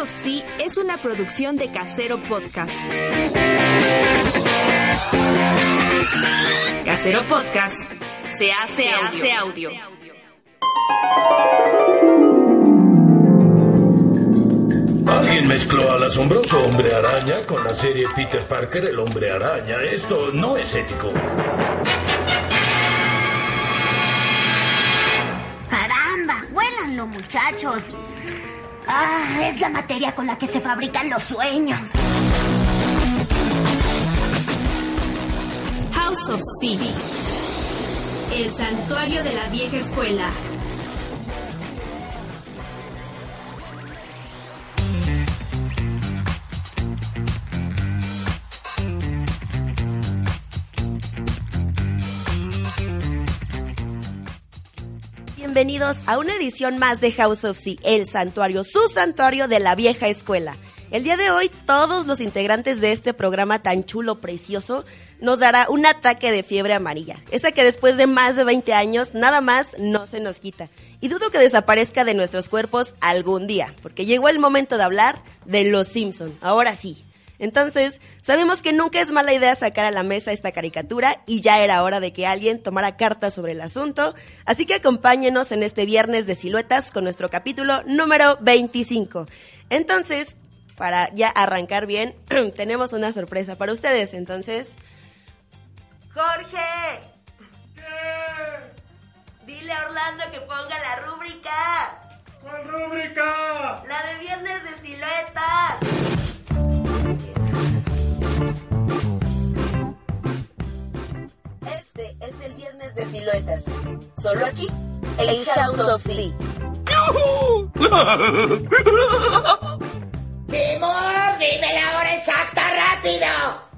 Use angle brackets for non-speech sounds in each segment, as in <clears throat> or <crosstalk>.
of Sea es una producción de Casero Podcast. Casero Podcast se hace, hace audio. Alguien mezcló al asombroso hombre araña con la serie Peter Parker, el hombre araña. Esto no es ético. ¡Caramba! ¡Huélanlo, muchachos! ¡Ah! Es la materia con la que se fabrican los sueños. House of Sea. El santuario de la vieja escuela. Bienvenidos a una edición más de House of Sea, el santuario, su santuario de la vieja escuela. El día de hoy, todos los integrantes de este programa tan chulo, precioso, nos dará un ataque de fiebre amarilla. Esa que después de más de 20 años, nada más no se nos quita. Y dudo que desaparezca de nuestros cuerpos algún día, porque llegó el momento de hablar de los Simpson. Ahora sí. Entonces, sabemos que nunca es mala idea sacar a la mesa esta caricatura y ya era hora de que alguien tomara cartas sobre el asunto. Así que acompáñenos en este viernes de siluetas con nuestro capítulo número 25. Entonces, para ya arrancar bien, <clears throat> tenemos una sorpresa para ustedes. Entonces, Jorge. Dile a Orlando que ponga la rúbrica. ¿Cuál rúbrica? La de viernes de siluetas. Este es el viernes de siluetas. Solo aquí, en House of Sea. <laughs> ¡Timur, dime la hora exacta rápido!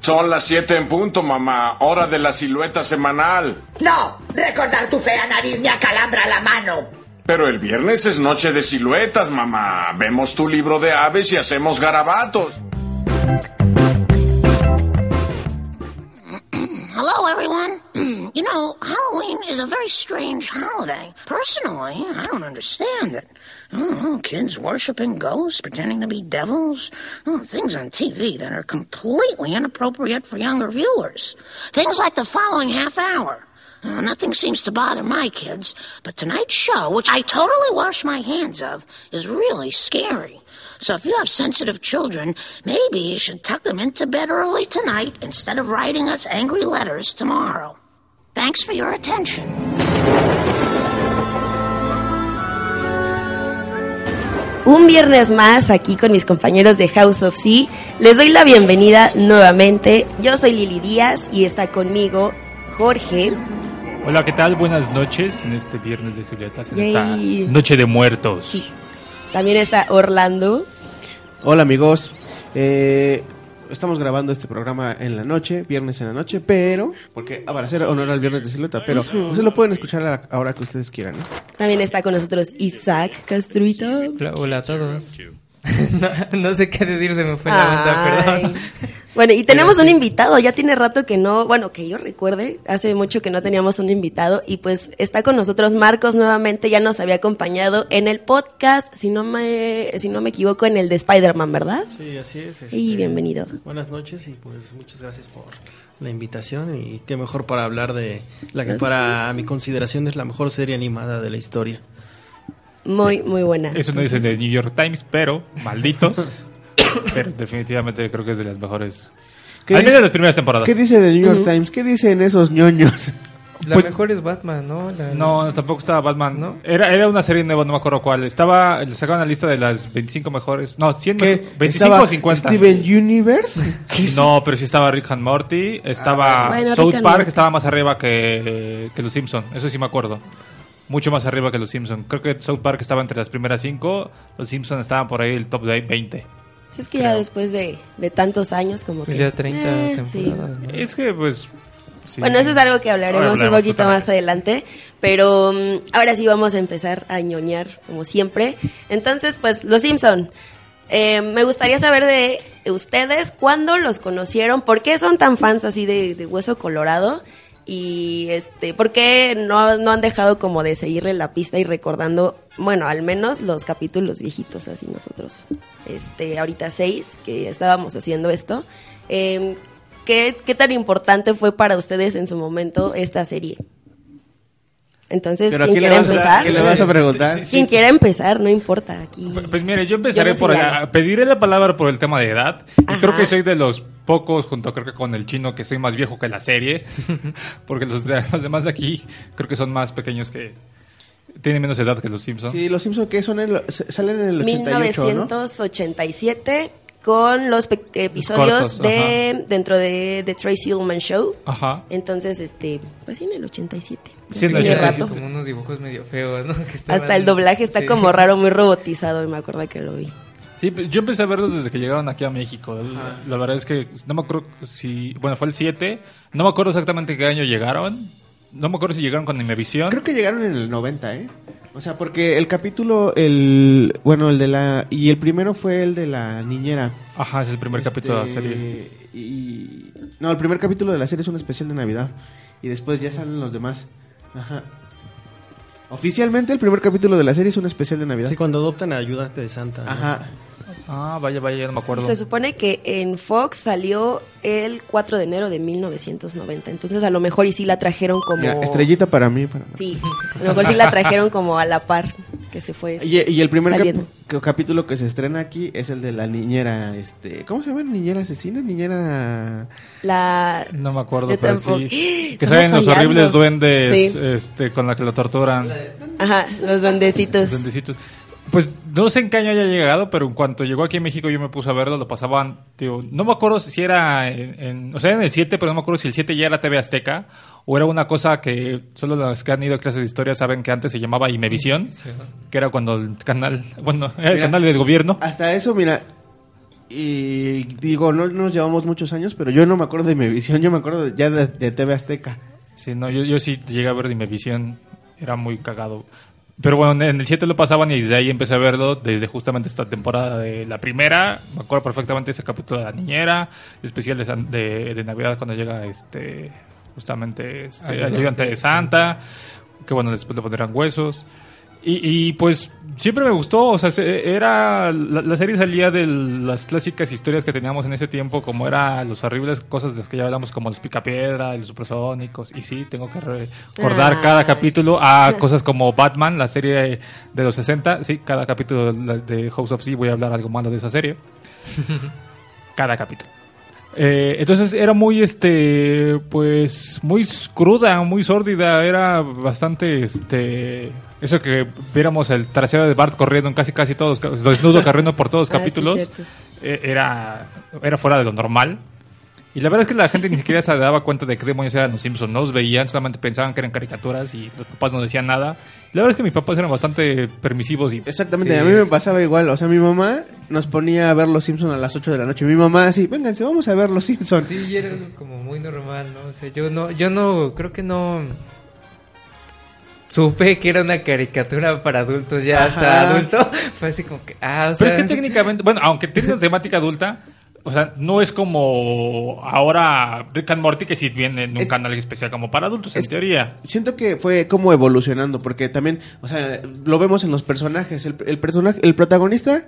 Son las 7 en punto, mamá. Hora de la silueta semanal. No, recordar tu fea nariz me acalambra la mano. Pero el viernes es noche de siluetas, mamá. Vemos tu libro de aves y hacemos garabatos. Hello, everyone. <clears throat> you know, Halloween is a very strange holiday. Personally, I don't understand it. Know, kids worshiping ghosts, pretending to be devils. Oh, things on TV that are completely inappropriate for younger viewers. Things like the following half hour. Uh, nothing seems to bother my kids, but tonight's show, which I totally wash my hands of, is really scary. So if you have sensitive children, maybe you should tuck them into bed early tonight instead of writing us angry letters tomorrow. Thanks for your attention. Un viernes más aquí con mis compañeros de House of Sea. Les doy la bienvenida nuevamente. Yo soy Lili Díaz y está conmigo Jorge. Hola, ¿qué tal? Buenas noches en este viernes de siluetas, en esta noche de muertos. Sí. También está Orlando. Hola amigos, Eh, estamos grabando este programa en la noche, viernes en la noche, pero, porque ah, para hacer honor al viernes de silueta, pero ustedes lo pueden escuchar a la hora que ustedes quieran. ¿no? También está con nosotros Isaac Castruito. Hola, hola a todos. <laughs> no, no sé qué decir, se me fue la onda, perdón. Bueno, y tenemos Pero un sí. invitado, ya tiene rato que no, bueno, que yo recuerde, hace mucho que no teníamos un invitado y pues está con nosotros Marcos nuevamente, ya nos había acompañado en el podcast, si no me, si no me equivoco, en el de Spider-Man, ¿verdad? Sí, así es. Y este, bienvenido. Buenas noches y pues muchas gracias por la invitación y qué mejor para hablar de la que Gracias. para mi consideración es la mejor serie animada de la historia. Muy, muy buena. Eso no dice de New York Times, pero malditos. <coughs> pero definitivamente creo que es de las mejores. ¿Qué Al menos dice- de las primeras temporadas. ¿Qué dice The New York Times? ¿Qué dicen esos ñoños? La Pues- mejor es Batman, ¿no? La- No, tampoco estaba Batman. ¿No? Era, era una serie nueva, no me acuerdo cuál. Estaba, le sacaban la lista de las 25 mejores. No, 100 ¿Qué? mejor- 25 ¿Estaba o 50. Steven Universe? <laughs> No, pero sí estaba Rick and Morty, estaba Ah, bueno, South Rick Park, Morty. estaba más arriba que, que Los Simpson, eso sí me acuerdo. Mucho más arriba que Los Simpson. Creo que South Park estaba entre las primeras cinco, Los Simpson estaban por ahí el top de 20. Si es que ya después de, de tantos años como que... Pues ya 30 eh, sí. Es que pues sí. Bueno, eso es algo que hablaremos un poquito más adelante, pero mm, ahora sí vamos a empezar a ñoñar como siempre. Entonces, pues, Los Simpson. Eh, me gustaría saber de ustedes cuándo los conocieron, por qué son tan fans así de, de Hueso Colorado Y este, ¿por qué no, no han dejado como de seguirle la pista y recordando, bueno, al menos los capítulos viejitos, así nosotros, este, ahorita seis, que estábamos haciendo esto. Eh, ¿qué, ¿Qué tan importante fue para ustedes en su momento esta serie? Entonces, ¿quién ¿qué le quiere empezar? qué le vas a preguntar? Quien quiera empezar, no importa. Aquí. Pues, pues mire, yo empezaré Yo no por... sé a- pediré la palabra por el tema de edad. Y creo que soy de los pocos, junto creo que con el chino, que soy más viejo que la serie. <laughs> porque los, de- los demás de aquí creo que son más pequeños que... Tienen menos edad que los Simpsons. Sí, los Simpsons que son salen en el 88, ¿no? 1987 con los pe- episodios cortos, de dentro de The Tracy Ullman Show. Ajá. Entonces, este, pues sí, en el 87. Sí, en el Tiene 87. rato. Como unos dibujos medio feos, ¿no? <laughs> Que estaban- Hasta el doblaje está Sí. como raro, muy robotizado, y me acuerdo que lo vi. Sí, pues, yo empecé a verlos desde que llegaron aquí a México. La, la verdad es que no me acuerdo si... Bueno, fue el 7. No me acuerdo exactamente qué año llegaron. No me acuerdo si llegaron con Imevisión. Creo que llegaron en el 90, ¿eh? O sea, porque el capítulo, el bueno, el de la y el primero fue el de la niñera. Ajá, es el primer Este, capítulo de la serie. Y no, el primer capítulo de la serie es un especial de Navidad y después ya salen los demás. Ajá. Oficialmente el primer capítulo de la serie es un especial de Navidad. Sí, cuando adoptan a ayudante de Santa. ¿no? Ah, vaya, vaya, ya no me acuerdo. Se supone que en Fox salió el 4 de enero de 1990. Entonces, a lo mejor y sí la trajeron como. Mira, estrellita para mí. Para... Sí, a lo mejor sí la trajeron como a la par que se fue. Y, y el primer cap- capítulo que se estrena aquí es el de la niñera, este, ¿cómo se llama? Niñera asesina, niñera. La. No me acuerdo, Yo pero tampoco. sí. Que <gasps> salen los horribles duendes Sí. este, con la que lo torturan. Ajá, los duendecitos. Los duendecitos. Pues no sé en qué año haya llegado, pero en cuanto llegó aquí a México yo me puse a verlo, lo pasaban, tío, no me acuerdo si era en, en- o sea, en el 7, pero no me acuerdo si el 7 ya era TV Azteca o era una cosa que solo los que han ido a clases de historia saben que antes se llamaba Imevisión, que era cuando el canal, <laughs> bueno, era el canal del gobierno. Hasta eso, mira. Y digo, no nos llevamos muchos años, pero yo no me acuerdo de mi visión, yo me acuerdo de- ya de, de TV Azteca. Sí, no, yo, yo sí llegué a ver Imevisión, era muy cagado. Pero bueno, en el 7 lo pasaban y desde ahí empecé a verlo, desde justamente esta temporada de la primera. Me acuerdo perfectamente ese capítulo de la niñera, el especial de, San- de, de Navidad cuando llega este justamente este, Ayudante. ayudante de Santa, que bueno, después le pondrán huesos. Y, y, pues siempre me gustó, o sea, se- era la, la serie salía de las clásicas historias que teníamos en ese tiempo, como era los horribles cosas de las que ya hablamos, como los picapiedra los supersónicos. Y sí, tengo que recordar Ah. cada capítulo a cosas como Batman, la serie de los 60. Sí, cada capítulo de House of Z voy a hablar algo malo de esa serie. <laughs> cada capítulo. Eh, entonces era muy, este, pues, muy cruda, muy sórdida, era bastante, este, eso que viéramos el trasero de Bart corriendo en casi casi todos, desnudo corriendo por todos los <laughs> Ah, sí, capítulos, eh, era, era fuera de lo normal. Y la verdad es que la gente ni siquiera se daba cuenta de qué demonios eran los Simpsons, no los veían, solamente pensaban que eran caricaturas y los papás no decían nada. Y la verdad es que mis papás eran bastante permisivos y Exactamente, Sí, a mí me pasaba igual. O sea, mi mamá nos ponía a ver Los Simpsons a las 8 de la noche. Mi mamá así, vénganse, vamos a ver Los Simpsons. Sí, y era como muy normal, ¿no? O sea, yo no, yo no, creo que no supe que era una caricatura para adultos ya hasta adulto. <laughs> Fue así como que, ah, o sea, Pero es que técnicamente, bueno, aunque tiene una temática adulta, o sea, no es como ahora Rick and Morty que sí viene en un Es- canal especial como para adultos, en teoría. Siento que fue como evolucionando, porque también, o sea, lo vemos en los personajes. El, el personaje, el protagonista,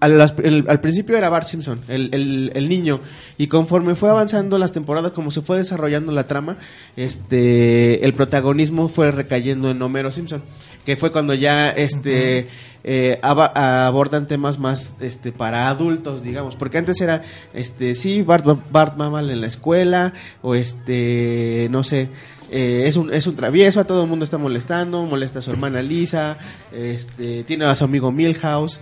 al, al principio era Bart Simpson, el, el- el niño, y conforme fue avanzando las temporadas, como se fue desarrollando la trama, este, el protagonismo fue recayendo en Homero Simpson, que fue cuando ya, este, eh, aba- abordan temas más, este, para adultos, digamos, porque antes era, este, sí, Bart, Bart va mal en la escuela, o este, no sé, eh, es un es un travieso, a todo el mundo está molestando, molesta a su hermana Lisa, este tiene a su amigo Milhouse.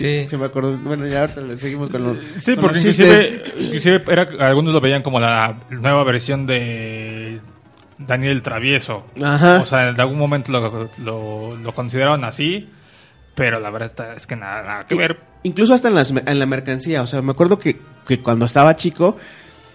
Sí. se me acordó. Bueno, ya ahorita le seguimos con los Sí, con porque los inclusive, chistes. inclusive era, algunos lo veían como la nueva versión de Daniel el Travieso. Ajá. O sea, en algún momento lo, lo, lo consideraron así, pero la verdad es que nada, nada que ver. Incluso hasta en, las, en la mercancía, o sea, me acuerdo que, que cuando estaba chico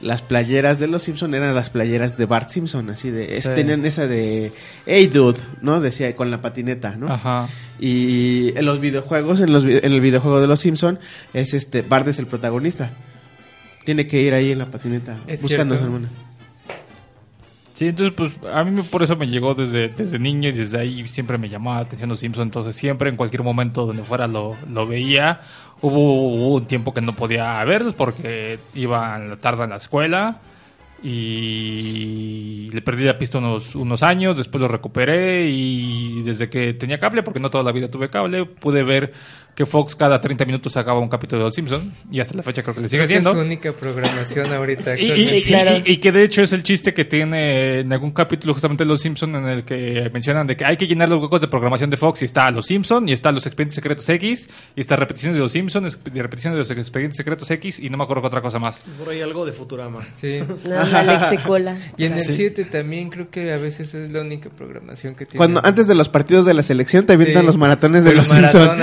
las playeras de los Simpson eran las playeras de Bart Simpson, así de es- Sí. tenían esa de Hey dude, ¿no? Decía con la patineta, ¿no? Ajá. Y en los videojuegos, en, los, en el videojuego de los Simpson, es este, Bart es el protagonista. Tiene que ir ahí en la patineta Es buscando a su hermana. Sí, entonces pues a mí por eso me llegó desde, desde niño y desde ahí siempre me llamaba la atención los Simpsons, entonces siempre en cualquier momento donde fuera lo, lo veía. Hubo, un tiempo que no podía verlos porque iba en la tarde en la escuela y le perdí la pista unos, unos años, después lo recuperé y desde que tenía cable, porque no toda la vida tuve cable, pude ver que Fox cada 30 minutos sacaba un capítulo de Los Simpsons y hasta la fecha creo que le sigue que es haciendo. su única programación ahorita. Y, y- y- y que de hecho es el chiste que tiene en algún capítulo justamente de Los Simpson en el que mencionan de que hay que llenar los huecos de programación de Fox y está Los Simpson y está Los Expedientes Secretos X y está repeticiones de Los Simpson, es- de repeticiones de los Expedientes Secretos X y no me acuerdo qué otra cosa más. Por ahí algo de Futurama. Sí. <laughs> Cola. Y en el Sí. 7 también creo que a veces es la única programación que tiene. Cuando antes de los partidos de la selección te avientan Sí. los maratones de Por los maratón, Simpsons.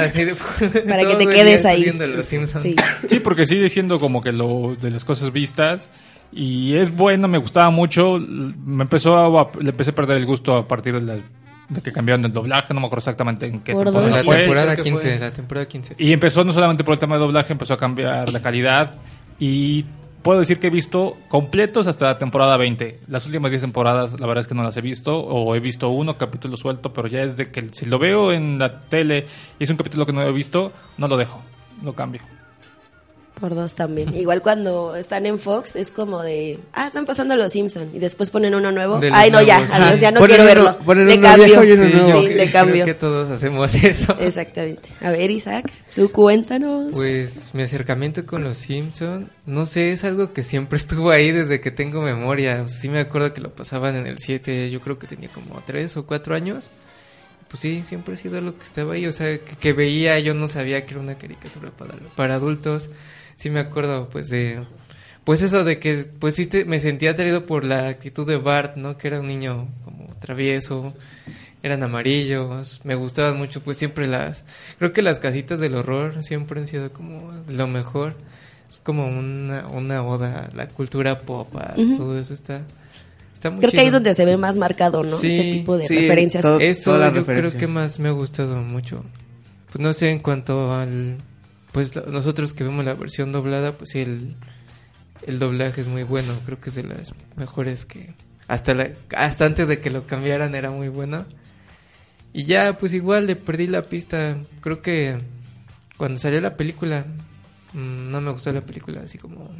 <laughs> Para que te quedes ahí. Los. Sí. Sí, porque sigue siendo como que lo de las cosas vistas y es bueno, me gustaba mucho, me empezó a, le empecé a perder el gusto a partir de, la- de que cambiaron el doblaje, no me acuerdo exactamente en qué Por temporada La fue. temporada creo que 15, fue. la temporada 15. Y empezó no solamente por el tema de doblaje, empezó a cambiar la calidad. Y puedo decir que he visto completos hasta la temporada 20. Las últimas 10 temporadas, la verdad es que no las he visto. O he visto uno capítulo suelto, pero ya es de que si lo veo en la tele y es un capítulo que no he visto, no lo dejo, lo cambio. Por dos también. Igual cuando están en Fox es como de, ah, están pasando los Simpson y después ponen uno nuevo. Ay, no, ya, adiós, ya no Ponen quiero uno- verlo. ponen Le uno cambio. viejo y uno Sí, nuevo. sí, creo- le cambio. Creo que todos hacemos eso. Exactamente. A ver, Isaac, tú cuéntanos. Pues mi acercamiento con los Simpson, no sé, es algo que siempre <laughs> estuvo ahí desde que tengo memoria. O sea, sí me acuerdo que lo pasaban en el 7, yo creo que tenía como 3 o 4 años. Pues sí, siempre ha sido lo que estaba ahí. O sea, que, que veía, yo no sabía que era una caricatura para, para adultos. Sí me acuerdo, pues, de... Pues eso de que, pues sí, te- me sentía atraído por la actitud de Bart, ¿no? Que era un niño como travieso, eran amarillos, me gustaban mucho, pues siempre las... Creo que las casitas del horror siempre han sido como lo mejor. Es como una, una oda a la cultura pop, a todo eso está... Está muy Creo que ahí es donde se ve más marcado, ¿no? Sí, este tipo de sí, referencias. todo- Eso yo creo que más me ha gustado mucho. Pues no sé, en cuanto al... Pues nosotros que vemos la versión doblada, pues el, el doblaje es muy bueno. Creo que es de las mejores que... Hasta, la, hasta antes de que lo cambiaran era muy bueno. Y ya, pues igual le perdí la pista. Creo que cuando salió la película, no me gustó la película, así como...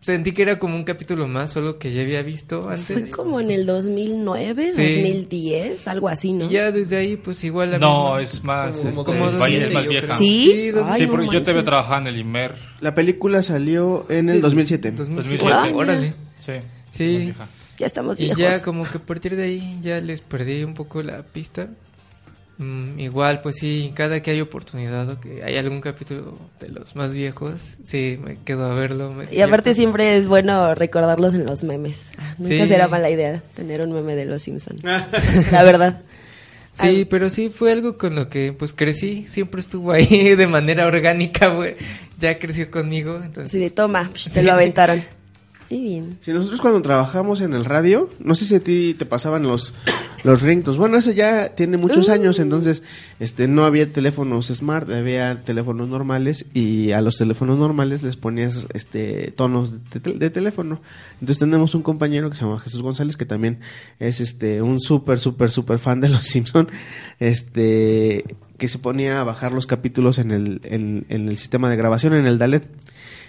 Sentí que era como un capítulo más, solo que ya había visto Fue antes. como en el 2009, Sí. 2010, algo así, ¿no? Y ya desde ahí, pues igual la No, misma- es más, Como- este, como es dos- más vieja. ¿Sí? Sí, dos- Ay, Sí, no porque yo te trabajaba en el IMER. La película salió en el 2007. 2007. 2007. Órale. Sí. Sí. Ya estamos Y viejos. ya como que a partir de ahí ya les perdí un poco la pista. Mm, igual, pues sí, cada que hay oportunidad o que hay algún capítulo de los más viejos, sí, me quedo a verlo. me Y aparte siempre es bueno recordarlos en los memes. Ah, Nunca Sí. será mala idea tener un meme de los Simpsons. <laughs> La verdad. Sí, pero sí fue algo con lo que pues crecí, siempre estuvo ahí <laughs> de manera orgánica, güey. Ya creció conmigo, entonces... Así de toma, se lo aventaron. <laughs> Muy bien. Si nosotros cuando trabajamos en el radio, no sé si a ti te pasaban los los ringtones. Bueno, eso ya tiene muchos Uh. años, entonces este no había teléfonos smart, había teléfonos normales y a los teléfonos normales les ponías este tonos de, tel- de teléfono. Entonces tenemos un compañero que se llama Jesús González que también es este un súper súper súper fan de los <laughs> Simpson, este que se ponía a bajar los capítulos en el en, en el sistema de grabación en el Dalet.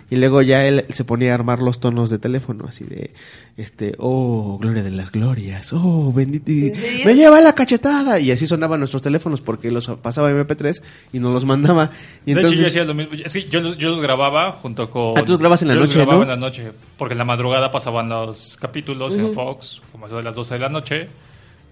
Y luego ya él se ponía a armar los tonos de teléfono, así de, este, oh, gloria de las glorias, oh, bendito, me lleva la cachetada. Y así sonaban nuestros teléfonos porque los pasaba MP3 y nos los mandaba. Y de hecho, yo entonces, hacía lo mismo. Sí, yo, los- yo los grababa junto con... Ah, tú los grabas en la yo los noche, grababa ¿no? en la noche, porque en la madrugada pasaban los capítulos en Fox, como eso de las 12 de la noche.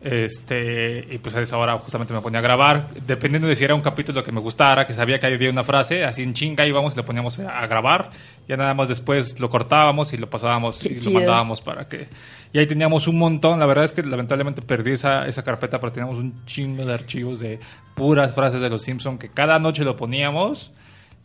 Este, y pues a esa hora justamente me ponía a grabar, dependiendo de si era un capítulo que me gustara, que sabía que había una frase, así en chinga íbamos y le poníamos a, a grabar, ya nada más después lo cortábamos y lo pasábamos Qué y chido. lo mandábamos para que... Y ahí teníamos un montón, la verdad es que lamentablemente perdí esa, esa carpeta, pero teníamos un chingo de archivos de puras frases de los Simpson que cada noche lo poníamos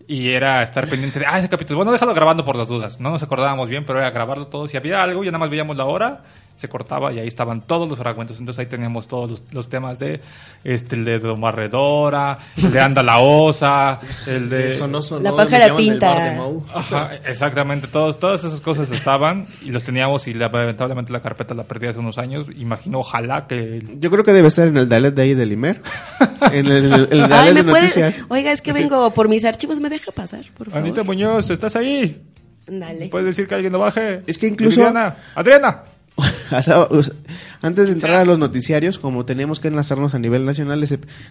y era estar pendiente de, ah, ese capítulo, bueno, déjalo grabando por las dudas, no nos acordábamos bien, pero era grabarlo todo, si había algo, ya nada más veíamos la hora se cortaba y ahí estaban todos los fragmentos. Entonces ahí teníamos todos los, los temas de este el de Domarredora, el de Anda la Osa, el de Eso no sonó, La pájara pinta. bar de Mau. Ajá, exactamente, todos, todas esas cosas estaban y los teníamos y la- lamentablemente la carpeta la perdí hace unos años. Imagino, ojalá que... Yo creo que debe estar en el Dalet de ahí del Imer. <laughs> en el, el, el Dalet ¿me de puede- noticias. Oiga, es que vengo por mis archivos, ¿me deja pasar, por favor? Anita Muñoz, ¿estás ahí? Dale. ¿Puedes decir que alguien lo baje? Es que incluso- Adriana, Adriana. <laughs> Antes de entrar a los noticiarios, como teníamos que enlazarnos a nivel nacional,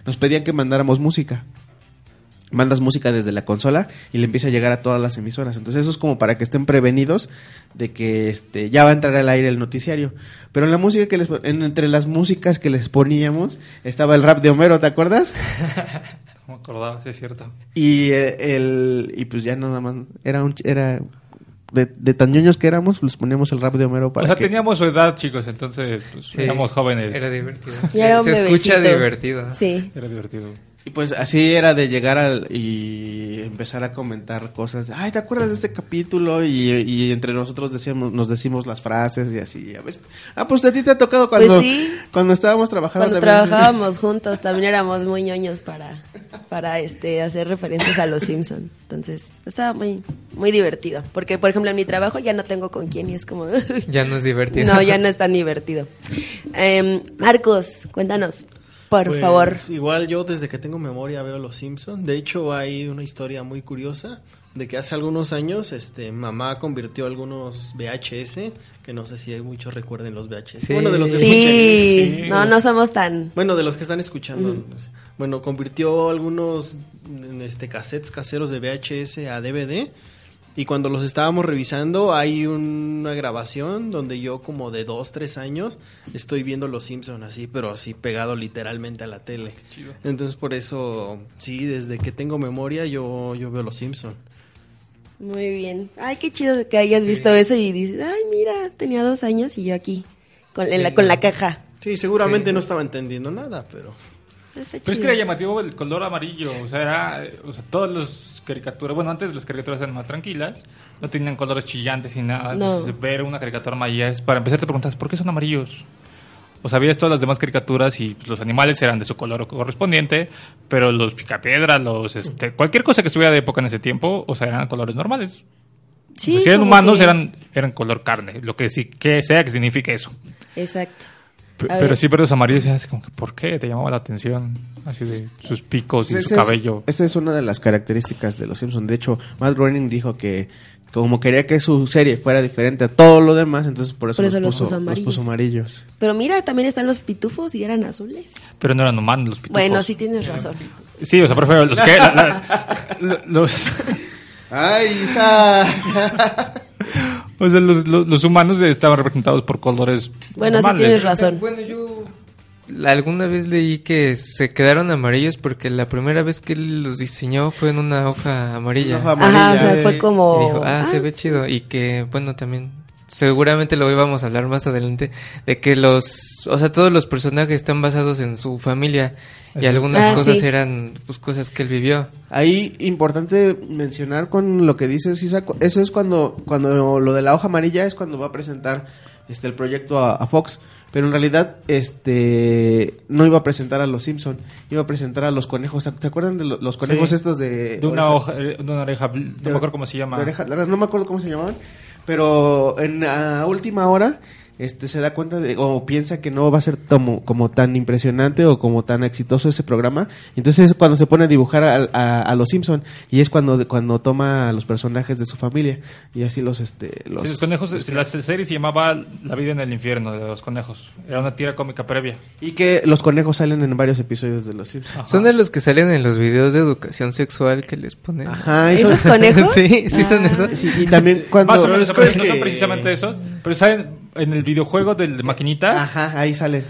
nos pedían que mandáramos música. Mandas música desde la consola y le empieza a llegar a todas las emisoras. Entonces eso es como para que estén prevenidos de que este ya va a entrar al aire el noticiario. Pero en la música que les en- entre las músicas que les poníamos estaba el rap de Homero, ¿te acuerdas? <laughs> No me acordaba, sí es cierto. Y eh, el y pues ya nada más era un era de, de tan ñoños que éramos, les poníamos el rap de Homero para o sea, que teníamos su edad, chicos, entonces pues, Sí, éramos jóvenes. Era divertido. Era un Se escucha divertido. Sí. Era divertido. Y pues así era de llegar al, y empezar a comentar cosas. Ay, ¿te acuerdas de este capítulo? Y, y entre nosotros decíamos, nos decimos las frases y así. A veces, ah, pues a ti te ha tocado cuando, Pues sí. cuando estábamos trabajando Cuando también. trabajábamos <laughs> juntos también éramos muy ñoños para, para este hacer referencias a los Simpson. Entonces, estaba muy muy divertido, porque por ejemplo en mi trabajo ya no tengo con quién y es como Ya no es divertido. <laughs> No, ya no es tan divertido. Em, Marcos, cuéntanos, por Pues, favor. Igual yo desde que tengo memoria veo Los Simpsons. De hecho hay una historia muy curiosa de que hace algunos años este mamá convirtió algunos VHS, que no sé si hay muchos recuerden los VHS. Sí. Bueno, de los Sí, Sí. no, no somos tan Bueno, de los que están escuchando. Bueno, convirtió algunos este cassettes caseros de VHS a DVD. Y cuando los estábamos revisando, hay una grabación donde yo, como de dos, tres años, estoy viendo Los Simpsons así, pero así pegado literalmente a la tele. Entonces, por eso, sí, desde que tengo memoria, yo, yo veo Los Simpsons. Muy bien. Ay, qué chido que hayas visto eso y dices, ay, mira, tenía dos años y yo aquí, con, en la, con la caja. Sí, seguramente no estaba entendiendo nada, pero... Está Pero es que chido. era llamativo el color amarillo, o sea, era, o sea, todas las caricaturas, bueno, antes las caricaturas eran más tranquilas, no tenían colores chillantes ni nada, No. entonces ver una caricatura amarilla es, para empezar te preguntas, ¿por qué son amarillos? O sea, veías todas las demás caricaturas y pues, los animales eran de su color correspondiente, pero los picapiedras, los, este, cualquier cosa que estuviera de época en ese tiempo, o sea, eran colores normales. Sí, si eran humanos, que- eran, eran color carne, lo que sí, que sea que signifique eso. Exacto. Pero sí, pero los amarillos, así como que, ¿por qué? Te llamaba la atención, así de sus picos y Pues su es- cabello. esa es una de las características de los Simpsons. De hecho, Matt Groening dijo que como quería que su serie fuera diferente a todo lo demás, entonces por eso, Por eso los, los puso, los amarillos. puso amarillos. Pero mira, también están los pitufos y eran azules. Pero no eran humanos los pitufos. Bueno, sí tienes razón. Sí, o sea, prefiero los que... la- la- lo- los, <laughs> ¡Ay, Isaac! <laughs> o sea, los, los- los humanos estaban representados por colores Bueno, sí tienes razón. Bueno, yo alguna vez leí que se quedaron amarillos porque la primera vez que él los diseñó fue en una hoja amarilla. Una hoja Ajá, o sea, eh. fue como... Y dijo, ah, se ah, ve chido. Y que, bueno, también, seguramente lo íbamos a hablar más adelante, de que los, o sea, todos los personajes están basados en su familia. Y algunas Ah, cosas sí. eran, pues, cosas que él vivió. Ahí importante mencionar con lo que dices, Isaac, eso es cuando, cuando lo de la hoja amarilla es cuando va a presentar este el proyecto a, a Fox, pero en realidad este no iba a presentar a los Simpson, iba a presentar a los conejos, ¿te acuerdan de lo- los conejos Sí. estos de De una oreja- hoja, eh, de una oreja, no me acuerdo cómo se llama. oreja no me acuerdo cómo se llamaban, pero en a última hora este se da cuenta de o piensa que no va a ser como, como tan impresionante o como tan exitoso ese programa entonces es cuando se pone a dibujar a, a- a los Simpson y es cuando cuando toma a los personajes de su familia y así los este los, Sí, los conejos, los- la serie se llamaba La vida en el infierno de los conejos. Era una tira cómica previa. y que los conejos salen en varios episodios de los Simpson Son de los que salen en los videos de educación sexual que les ponen. Ajá, y son- ¿Esos conejos? <laughs> sí, sí son Ah. esos. Sí, y también cuando Más o menos, es pero que- no son precisamente eso. Pero saben, en el videojuego del de maquinitas, ajá ahí salen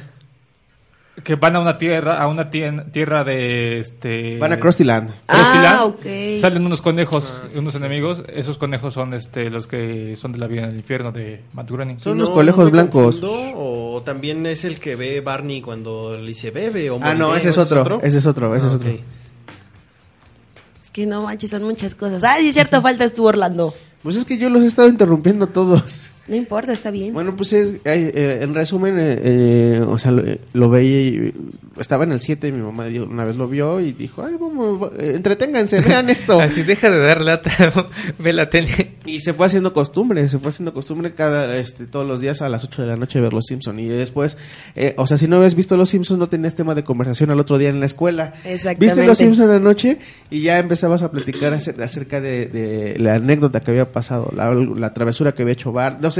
que van a una tierra, a una tierra de este van a Krusty Land Ah, ok. Salen unos conejos, unos enemigos. Esos conejos son este los que son de la vida en el infierno de Matt Groening. Son unos no- conejos no blancos. confundo, o también es el que ve Barney cuando le dice bebe o ah no ese es ¿o otro ese es otro ese es Ah, otro. Es que no manches, son muchas cosas. Ah, sí, es cierto, faltas tú, Orlando. pues es que yo los he estado interrumpiendo todos No importa, está bien. Bueno, pues es, eh, eh, en resumen, eh, eh, o sea, lo, lo veía y estaba en el 7 y mi mamá una vez lo vio y dijo, ay, vamos, eh, entreténganse, <laughs> vean esto. Así deja de dar lata, <laughs> ve la tele. Y se fue haciendo costumbre, se fue haciendo costumbre cada, este, todos los días a las 8 de la noche ver Los Simpson Y después, eh, o sea, si no habías visto Los Simpsons no tenías tema de conversación al otro día en la escuela. Exactamente. Viste Los Simpson anoche y ya empezabas a platicar acer- acerca de, de la anécdota que había pasado, la, la travesura que había hecho Bart. No sé,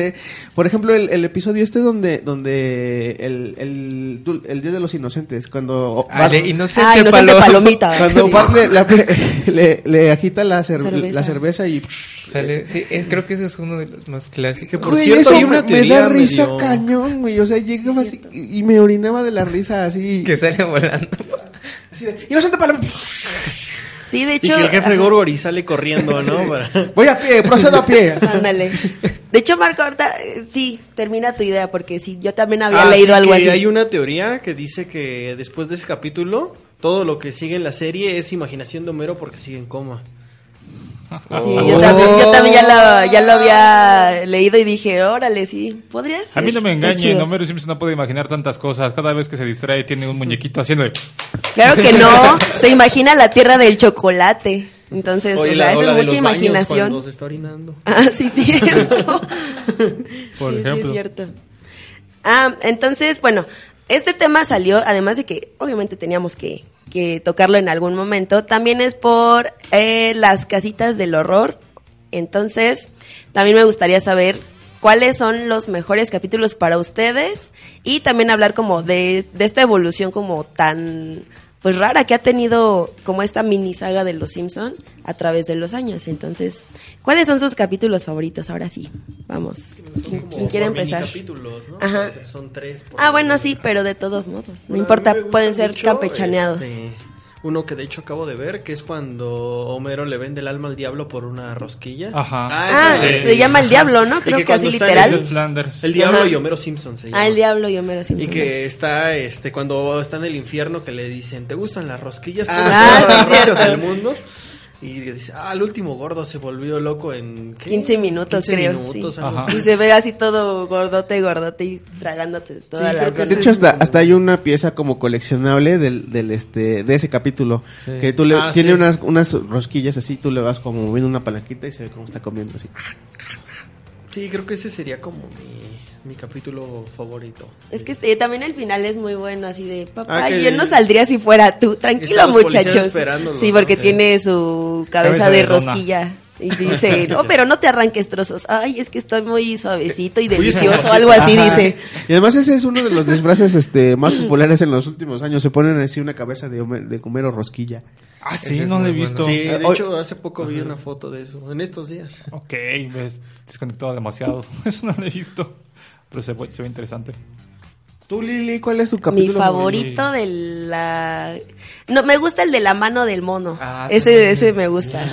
por ejemplo, el, el episodio este donde, donde el, el, Día de los Inocentes, cuando Ah, inocente, Ah, inocente palo- palomita. <laughs> cuando Sí. Bart le, la- <laughs> le- le agita la, cer- Cerveza. la cerveza y... Sale, sí, es- creo que ese es uno de los más clásicos. Que por Güey, cierto, eso hay una me- me da risa medio- cañón, güey. O sea, llegaba así y y me orinaba de la risa así. Que sale volando. <laughs> así de, Inocente paloma. Sí, de Y hecho. que el jefe. Gorgori sale corriendo, ¿no? <laughs> Para- Voy a pie, procedo a pie. Ándale. De hecho, Marco, ahorita eh, sí, termina tu idea, porque sí, yo también había Ah, leído sí, algo que así. Hay una teoría que dice que después de ese capítulo, todo lo que sigue en la serie es imaginación de Homero porque sigue en coma. Sí, yo también, yo también ya, lo, ya lo había leído y dije, órale, sí, podría ser. A mí no me engañen. Homero Simpson no puede imaginar tantas cosas. Cada vez que se distrae tiene un muñequito haciendo... de- Claro que no, <laughs> se imagina la tierra del chocolate. Entonces, Oye, o sea, o esa la es mucha imaginación. Cuando se está orinando. <laughs> Ah, sí, cierto. <laughs> Por sí, sí, ejemplo. es cierto. Ah, entonces, bueno, este tema salió, además de que obviamente teníamos que, que tocarlo en algún momento, también es por eh, las casitas del horror. Entonces, también me gustaría saber cuáles son los mejores capítulos para ustedes y también hablar como de, de esta evolución como tan pues rara que ha tenido como esta mini saga de los Simpson a través de los años. Entonces, ¿cuáles son sus capítulos favoritos? Ahora sí, vamos. ¿Quién, quiere empezar? minicapítulos, ¿no? Ajá. Son tres. por Ah, bueno, sí, pero de todos modos. No Bueno, importa, pueden ser campechaneados. este, uno que de hecho acabo de ver, que es cuando Homero le vende el alma al diablo por una rosquilla. Ajá. Ah, ese se llama El Diablo, ¿no? Y Creo que que así literal. Flanders. El diablo Ajá. y Homero Simpson se llama. Ah, El Diablo y Homero Y Simpson. que está, este, cuando está en el infierno que le dicen, ¿te gustan las rosquillas? Ah, las sí, del mundo. Y dice, ah, el último gordo se volvió loco en ¿qué? 15 minutos, 15 creo. minutos, sí. algo Ajá. así. Y se ve así todo gordote, gordote y tragándote todas creo las De hecho, hasta, hasta hay una pieza como coleccionable del, del este, de ese capítulo. Sí. Que tú le, Ah, tiene sí. unas, unas rosquillas así, tú le vas como moviendo una palanquita y se ve cómo está comiendo así. Sí, creo que ese sería como mi, mi capítulo favorito. Es que este, también el final es muy bueno, así de, papá, Ah, yo no saldría si fuera tú. Tranquilo, muchachos. Sí, porque tiene su cabeza, Cabeza de rosquilla. Y dice, no, <laughs> pero no te arranques trozos. Ay, es que estoy muy suavecito y delicioso, algo así, Ajá. dice. Y además ese es uno de los disfraces este, más populares en los últimos años. Se ponen así una cabeza de, de Homero rosquilla. Ah, sí, Ese es no lo he visto. Sí, Eh, de hoy- hecho, hace poco vi una foto de eso, en estos días. Ok, ves, desconectado demasiado. <laughs> Eso no lo he visto. Pero se ve, se ve interesante. Tú, Lili, ¿cuál es tu Mi capítulo favorito de la... No, me gusta el de la mano del mono. Ah, ese también ese es- me gusta.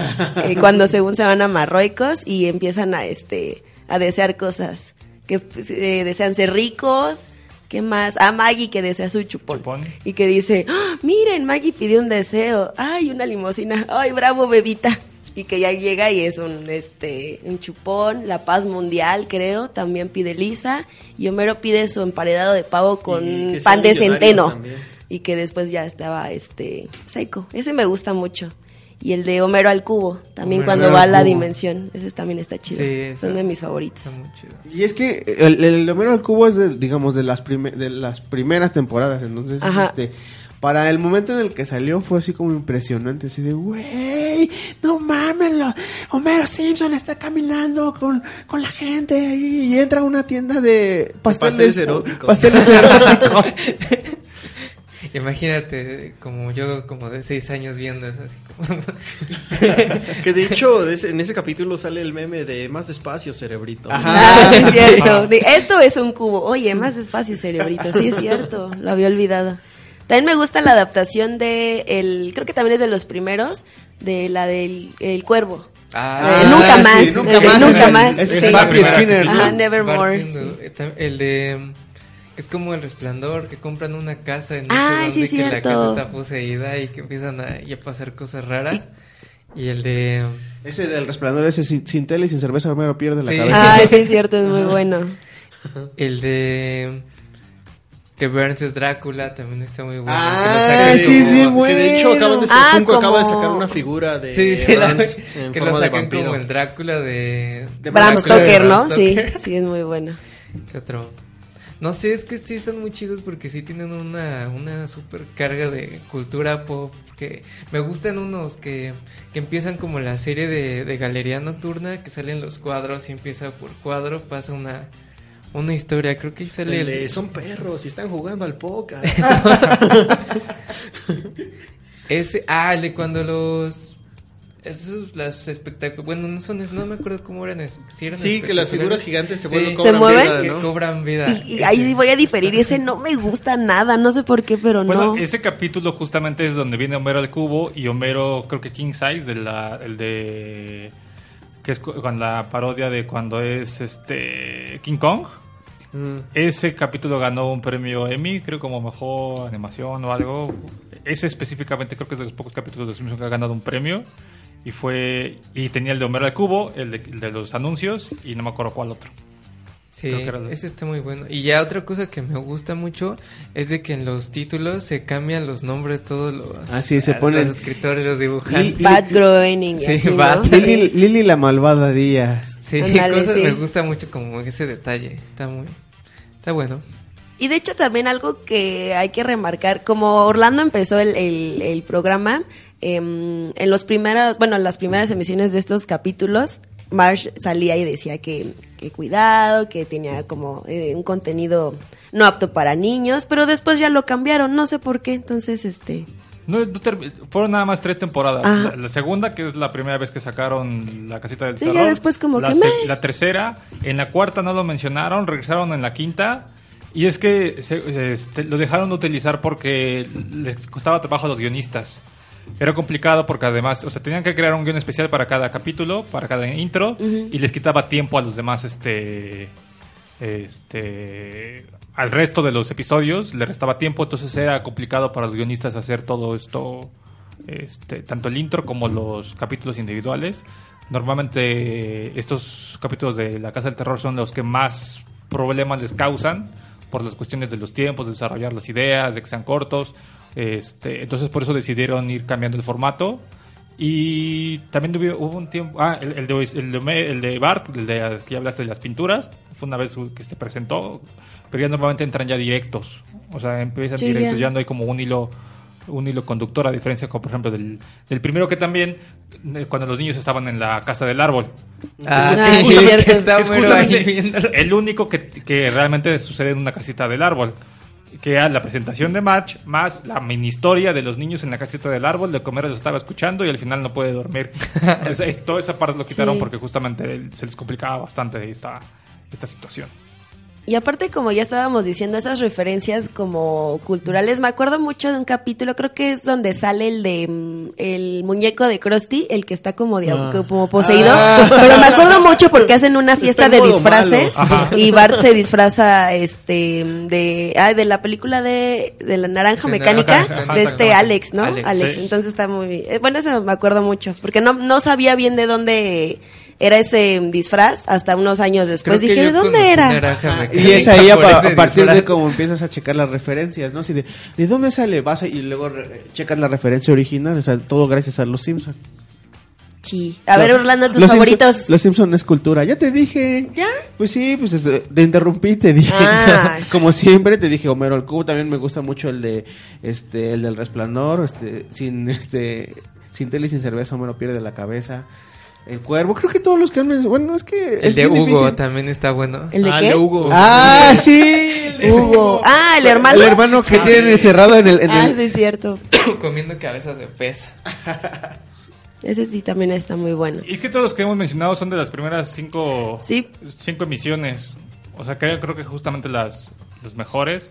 Eh, cuando según se van a Marruecos y empiezan a este a desear cosas. Que eh, desean ser ricos. ¿Qué más? Ah, Maggie que desea su chupón. Chupón. Y que dice, "Ah, miren, Maggie pidió un deseo. Ay, una limusina. Ay, bravo, bebita. Y que ya llega y es un este un chupón, la paz mundial, creo, también pide Lisa. Y Homero pide su emparedado de pavo con pan de centeno. también. Y que después ya estaba este seco. Ese me gusta mucho. Y el de Homero al cubo, también Homero cuando va a la cubo. dimensión. Ese también está chido. Sí, ese- Son de mis favoritos. Está muy chido. Y es que el, el Homero al Cubo es, de, digamos, de las, prime- de las primeras temporadas. Entonces, Ajá. este, para el momento en el que salió fue así como impresionante. Así de, güey, no mames, Homero Simpson está caminando con, con la gente ahí y entra a una tienda de pasteles, pasteles eróticos. Pasteles <laughs> eróticos. Imagínate, como yo, como de seis años viendo eso, así como... <laughs> Que de hecho, de ese- en ese capítulo sale el meme de más despacio, cerebrito. Ah, sí es cierto. De- esto es un cubo. Oye, más despacio, cerebrito. Sí es cierto. Lo había olvidado. También me gusta la adaptación de el, creo que también es de los primeros, de la del el cuervo. Ah, Eh, nunca sí, más. nunca el de más, nunca más. es sí. Papi. Ajá, Nevermore. Eh, El de... Es como el resplandor, que compran una casa en no Ay, sé sí, dónde, que la casa está poseída y que empiezan a, y a pasar cosas raras. Y el de... Ese del resplandor, ese sin, sin tele y sin cerveza, Homero pierde la Sí. cabeza. Ah, sí, es cierto, es muy bueno. <laughs> El de... Que Burns es Drácula también está muy bueno. Ah, que sí, como- sí, Que bueno. de hecho acaban de, Ah, Funko acaba de sacar una figura de Sí, sí, la- en que lo forma sacan como el Drácula de... De Bram Stoker, ¿no? Sí, sí, es muy bueno. <laughs> ¿Qué otro? No sé, es que sí están muy chidos porque sí tienen una, una super carga de cultura pop. Que me gustan unos que, que empiezan como la serie de, de Galería Nocturna, que salen los cuadros y empieza por cuadro, pasa una, una historia. Creo que ahí sale El el- de son perros y están jugando al póker. <laughs> Ese, ah, el de cuando los... Esos, las espectáculos... Bueno, no son... No me acuerdo cómo eran. es- Si eran Sí, que las figuras gigantes se Sí. vuelven ¿Se cobran mueven? vida, cobran vida. Y, y ahí sí voy a diferir, ese no me gusta nada, no sé por qué, pero Bueno, no. ese capítulo justamente es donde viene Homero al cubo y Homero, creo que King Size, de la, el de. que es con la parodia de cuando es este King Kong. Mm. Ese capítulo ganó un premio Emmy, creo como mejor animación o algo. Ese específicamente creo que es de los pocos capítulos de Simpson que ha ganado un premio. Y fue y tenía el de Homero al cubo, el de, el de los anuncios y no me acuerdo cuál otro. Sí, lo- ese está muy bueno. Y ya otra cosa que me gusta mucho es de que en los títulos se cambian los nombres todos los, Ah, sí, se a- ponen- los escritores, los dibujantes. Li- Bad Groening. y Sí, así, ¿no? Lili, Lili la malvada Díaz. Sí, Ándale, cosas sí. me gusta mucho como ese detalle. Está muy está bueno. Y de hecho también algo que hay que remarcar, como Orlando empezó el, el- el programa, em, en los primeros, bueno, en las primeras emisiones de estos capítulos, Marsh salía y decía que, que cuidado, que tenía como eh, un contenido no apto para niños, pero después ya lo cambiaron, no sé por qué, entonces este... No, fueron nada más tres temporadas. Ajá. La, la segunda, que es la primera vez que sacaron la casita del Sí, ya después como la, que meh. la tercera, en la cuarta no lo mencionaron, regresaron en la quinta. Y es que se- este, lo dejaron de utilizar porque les costaba trabajo a los guionistas. Era complicado porque además, o sea, tenían que crear un guion especial para cada capítulo, para cada intro, y les quitaba tiempo a los demás, este, este, al resto de los episodios, le restaba tiempo, entonces era complicado para los guionistas hacer todo esto, este, tanto el intro como los capítulos individuales. Normalmente estos capítulos de La Casa del Terror son los que más problemas les causan por las cuestiones de los tiempos, de desarrollar las ideas, de que sean cortos. Este, entonces por eso decidieron ir cambiando el formato. Y también hubo, hubo un tiempo, ah, el, el de, el, de, el de Bart, el de que ya hablaste de las pinturas, fue una vez que se presentó, pero ya normalmente entran ya directos, o sea, empiezan Sí, directos, ya. ya no hay como un hilo un hilo conductor a diferencia como por ejemplo del, del primero que también eh, cuando los niños estaban en la casa del árbol Ah, Ah, sí, cierto. <laughs> es justamente viéndolo. el único que, que realmente sucede en una casita del árbol. Que era la presentación de Match, más la mini historia de los niños en la casita del árbol, de comer los estaba escuchando y al final no puede dormir. <laughs> Es- es- toda esa parte lo quitaron Sí. porque justamente se les complicaba bastante esta, esta situación. Y aparte, como ya estábamos diciendo, esas referencias como culturales, me acuerdo mucho de un capítulo, creo que es donde sale el de mm, el muñeco de Krusty, el que está como, de, Ah. como poseído. Ah. Pero me acuerdo mucho porque hacen una fiesta de disfraces y Bart se disfraza este de ah, de la película de, de la naranja De mecánica Naranja de este Alex, ¿no? Alex, Alex, sí. entonces está muy eh, bueno, eso me acuerdo mucho, porque no no sabía bien de dónde era ese disfraz hasta unos años después Creo dije, ¿de dónde era? Y es ahí a, pa- partir disfraz. de cómo empiezas a checar las referencias, ¿no? Así de, ¿de dónde sale? Vas a- y luego re- checas la referencia original, o sea, todo gracias a Los Simpson. Sí. A ver, Orlando, tus Los favoritos. Simpson- los Simpson es cultura. Ya te dije. ¿Ya? Pues sí, pues este, te interrumpí, te dije. Ah. <laughs> Como siempre te dije Homero el cubo, también me gusta mucho el de este el del resplandor, este sin este sin tele y sin cerveza Homero pierde la cabeza. El cuervo, creo que todos los que han bueno, es que El es de bien Hugo difícil. también está bueno. ¿El de Ah, qué? el de Hugo. Ah, sí. el <laughs> de Hugo. Ah, el hermano. El hermano que tienen encerrado en el, en Ah, el- sí, es cierto. <coughs> Comiendo cabezas de pez. <laughs> Ese sí también está muy bueno. Y que todos los que hemos mencionado son de las primeras cinco, Sí. cinco emisiones. O sea, creo, creo que justamente las, las mejores.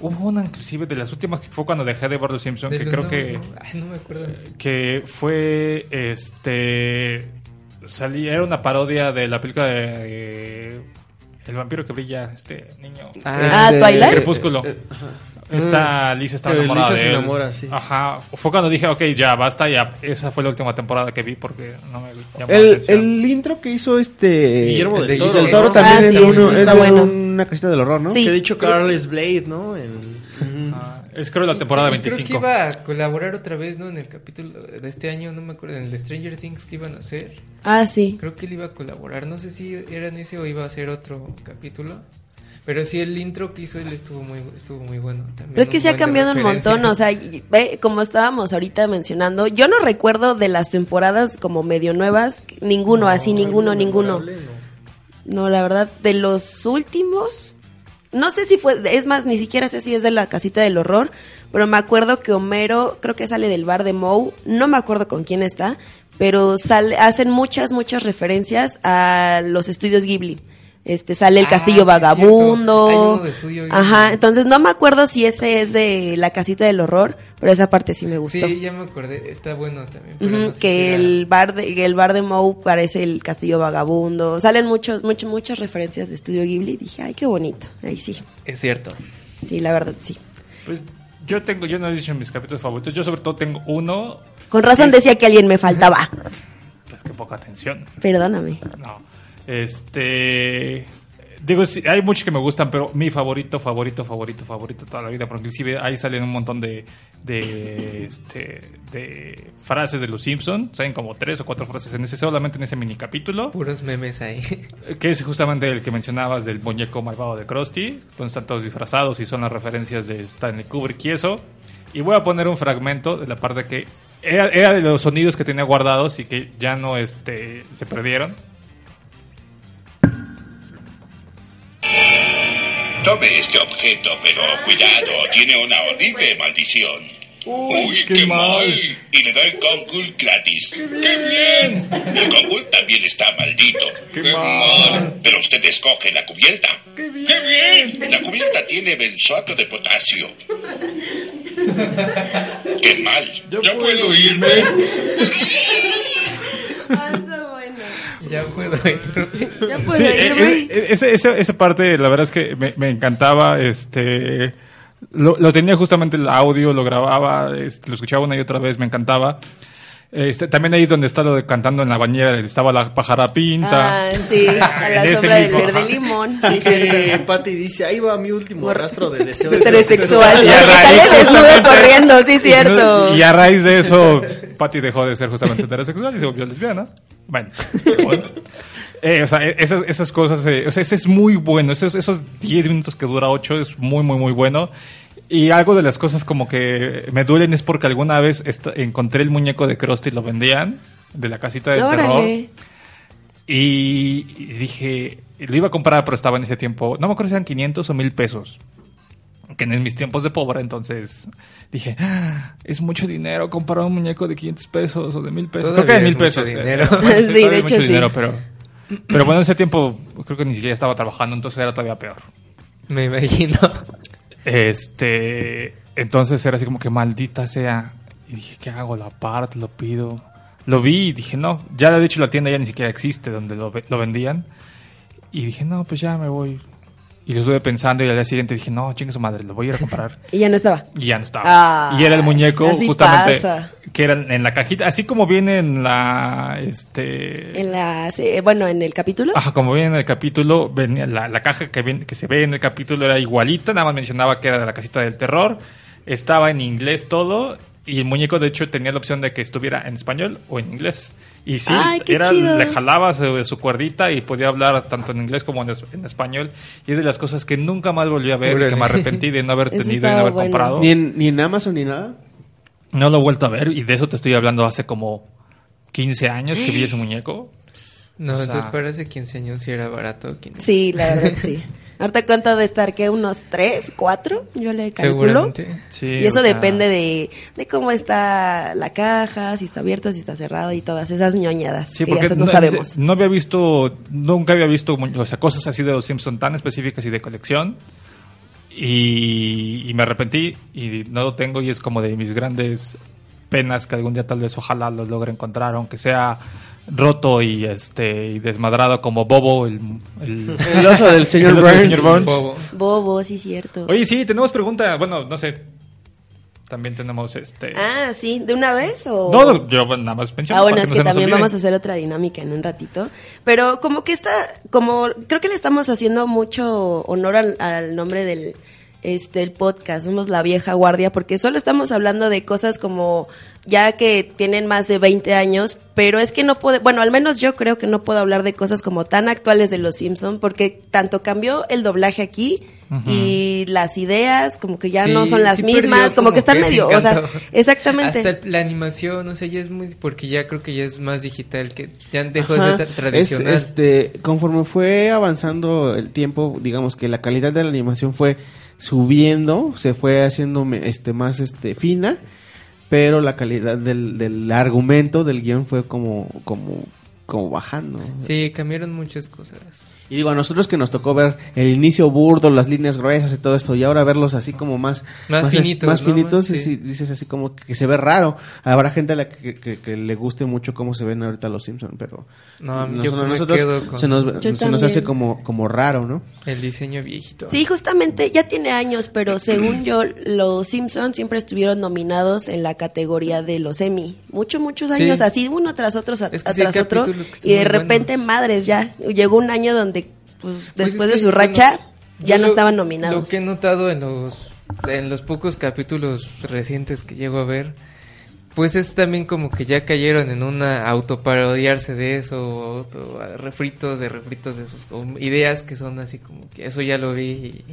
Hubo una inclusive de las últimas que fue cuando dejé de ver Los Simpson, De que creo que... no, ay, no me acuerdo. que fue este salía era una parodia de la película de eh, El vampiro que brilla, este niño. Ah, Este, Twilight. Crepúsculo. eh, Esta Lisa estaba Eh, enamorada Lisa de se él. enamora, sí. Ajá. Fue cuando dije, ok, ya basta, ya. Esa fue la última temporada que vi porque no me llamó la El, atención. el intro que hizo este Guillermo del de Toro. Del Toro Ah, también es, sí, de uno- sí, es está de bueno. Una casita del horror, ¿no? Sí. Que de hecho Carles Blade, ¿no? Ah, es creo la temporada Y Creo 25. que iba a colaborar otra vez, ¿no? En el capítulo de este año, no me acuerdo, en el de Stranger Things que iban a hacer. Ah, sí. Creo que él iba a colaborar, no sé si era en ese o iba a ser otro capítulo. Pero sí, el intro que hizo él estuvo muy, estuvo muy bueno. También Pero es que se ha cambiado un montón, o sea, ve, como estábamos ahorita mencionando, yo no recuerdo de las temporadas como medio nuevas, ninguno, así, ninguno, ninguno. no. No, la verdad, de los últimos, no sé si fue, es más, ni siquiera sé si es de la casita del horror, pero me acuerdo que Homero, creo que sale del bar de Moe, no me acuerdo con quién está, pero sale, hacen muchas, muchas referencias a los estudios Ghibli. Este, sale el Ah, castillo sí, vagabundo. Hay uno de Estudio Ghibli. Ajá, entonces no me acuerdo si ese es de la casita del horror, pero esa parte sí me gustó. Sí, ya me acordé, está bueno también. pero Ujú, no sé si que era- el bar de que el bar de Moe parece el castillo vagabundo. Salen muchos muchas muchas referencias de Estudio Ghibli. Dije, "Ay, qué bonito." Ahí sí. Es cierto. Sí, la verdad sí. Pues yo tengo, yo no he dicho mis capítulos favoritos. Yo sobre todo tengo uno, Con razón decía que alguien me faltaba. <laughs> pues que poca atención. Perdóname. No. Este. Digo, sí, hay muchos que me gustan, pero mi favorito, favorito, favorito, favorito toda la vida, porque inclusive ahí salen un montón de, de, este, de frases de los Simpsons, salen como tres o cuatro frases en ese, solamente en ese mini capítulo, Puros memes ahí. <laughs> que es justamente el que mencionabas del muñeco malvado de Krusty, donde están todos disfrazados y son las referencias de Stanley Kubrick y eso. Y voy a poner un fragmento de la parte que era, era de los sonidos que tenía guardados y que ya no este, se perdieron. Tome este objeto, pero cuidado, <laughs> tiene una horrible maldición. Uy, qué qué, mal. mal. Y le doy Kongul gratis. ¡Qué bien! El Kongul también está maldito. Qué mal. Pero usted escoge la cubierta. ¡Qué bien! La cubierta tiene benzoato de potasio. ¡Qué mal! ¿Ya, puedo irme? <laughs> <laughs> ya puedo ir. <laughs> Ya puedo Sí, irme. e- e- ese- ese- esa parte, la verdad es que me, me encantaba. Este, lo, lo tenía justamente el audio, lo grababa, este, lo escuchaba una y otra vez, me encantaba. Este, también ahí donde está lo de cantando en la bañera, estaba la pájara pinta. Ah, sí, <laughs> a la sombra del mismo, verde limón. <laughs> Sí, Que. Patty dice, ahí va mi último rastro de deseo. Heterosexual. Y a Porque raíz sale desnudo corriendo, sí, cierto. Y a raíz de eso, Patty dejó de ser justamente heterosexual y se volvió lesbiana. Bueno, bueno. Eh, o sea, eh, esas, esas cosas, eh, o sea, ese es muy bueno. Esos, esos 10 minutos que dura 8 es muy, muy, muy bueno. Y algo de las cosas como que me duelen es porque alguna vez encontré el muñeco de Krusty y lo vendían de la casita del terror. Y dije, lo iba a comprar, pero estaba en ese tiempo, no me acuerdo si eran 500 o 1000 pesos. Que en mis tiempos de pobre, entonces dije, "Ah, es mucho dinero comprar un muñeco de 500 pesos o de 1000 pesos. Todavía creo que de es 1000 mucho pesos. eh. dinero. Bueno, <laughs> Sí, de es mucho hecho, sí. dinero, pero, pero bueno, en ese tiempo creo que ni siquiera estaba trabajando, entonces era todavía peor. Me imagino. Este, entonces era así como que maldita sea. Y dije, ¿qué hago? ¿La parte? ¿Lo pido? Lo vi y dije, no, ya de hecho la tienda ya ni siquiera existe donde lo, lo vendían. Y dije, no, pues ya me voy. Y lo estuve pensando y al día siguiente dije, no, chingue su madre, lo voy a ir a comprar. <laughs> Y ya no estaba. Y ya no estaba. Ah, y era el muñeco justamente pasa. que era en la cajita, así como viene en la este En la, bueno, en el capítulo. Ajá, como viene en el capítulo, venía la, la caja que, viene- que se ve en el capítulo era igualita, nada más mencionaba que era de la casita del terror, estaba en inglés todo, y el muñeco de hecho tenía la opción de que estuviera en español o en inglés. Y sí, Ay, era, chido. le jalaba su, su cuerdita y podía hablar tanto en inglés como en, es- en español. Y es de las cosas que nunca más volví a ver y que me arrepentí de no haber <laughs> tenido y no haber bueno. comprado. Ni en, ni en Amazon ni nada. No lo he vuelto a ver y de eso te estoy hablando hace como 15 años que vi ese muñeco. No, O sea- entonces parece 15 años si era barato. 15. Sí, la verdad, sí. <laughs> Ahorita cuenta de estar que unos tres, cuatro, yo le calculo. Sí, Y eso o sea, depende de, de cómo está la caja, si está abierta, si está cerrado y todas esas ñoñadas Sí, que porque ya no no, sabemos. no había visto, nunca había visto o sea, cosas así de los Simpson tan específicas y de colección. Y, y me arrepentí y no lo tengo y es como de mis grandes penas que algún día tal vez ojalá lo logre encontrar, aunque sea roto y este y desmadrado como Bobo, el, el, El oso del <laughs> señor el oso del Burns. señor Burns. Bobo. Bobo, sí, cierto. Oye, sí, tenemos pregunta. Bueno, no sé. También tenemos este. Ah, sí, ¿de una vez o...? No, no, yo nada más menciono Ah, bueno, es que también vamos a hacer otra dinámica en un ratito. Pero como que está, como creo que le estamos haciendo mucho honor al, al nombre del este el podcast, somos la vieja guardia, porque solo estamos hablando de cosas como ya que tienen más de 20 años, pero es que no puede, bueno, al menos yo creo que no puedo hablar de cosas como tan actuales de Los Simpson, porque tanto cambió el doblaje aquí y las ideas como que ya Sí, no son las sí mismas, perdió como, que están medio, o sea, <laughs> exactamente. Hasta el- la animación, o sea, ya es muy. Porque ya creo que ya es más digital, que ya dejó Ajá. de ser tradicional. Es, este, conforme fue avanzando el tiempo, digamos que la calidad de la animación fue subiendo, se fue haciendo este más este fina, pero la calidad del, del argumento del guion fue como como como bajando. Sí, cambiaron muchas cosas. Y digo, a nosotros que nos tocó ver el inicio burdo, las líneas gruesas y todo esto, y ahora verlos así como más... Más finitos, Más ¿no? finitos, Sí. y dices así como que se ve raro. Habrá gente a la que, que- que le guste mucho cómo se ven ahorita los Simpsons, pero... No, nos- yo a me nosotros quedo con- se nos, Yo se nos hace como, como raro, ¿no? El diseño viejito. Sí, justamente ya tiene años, pero según yo, los Simpsons siempre estuvieron nominados en la categoría de los Emmy. Muchos, muchos Sí. años, así uno tras otro, a- Es que sí hay tras otro. Están Y de repente, buenos. madres, ya. Llegó un año donde, pues, Pues después es de su racha, bueno, ya no lo- estaban Lo nominados. que he notado en los, en los pocos capítulos recientes que llego a ver, pues es también como que ya cayeron en una autoparodiarse de eso, auto, refritos de refritos de sus ideas que son así como que eso ya lo vi y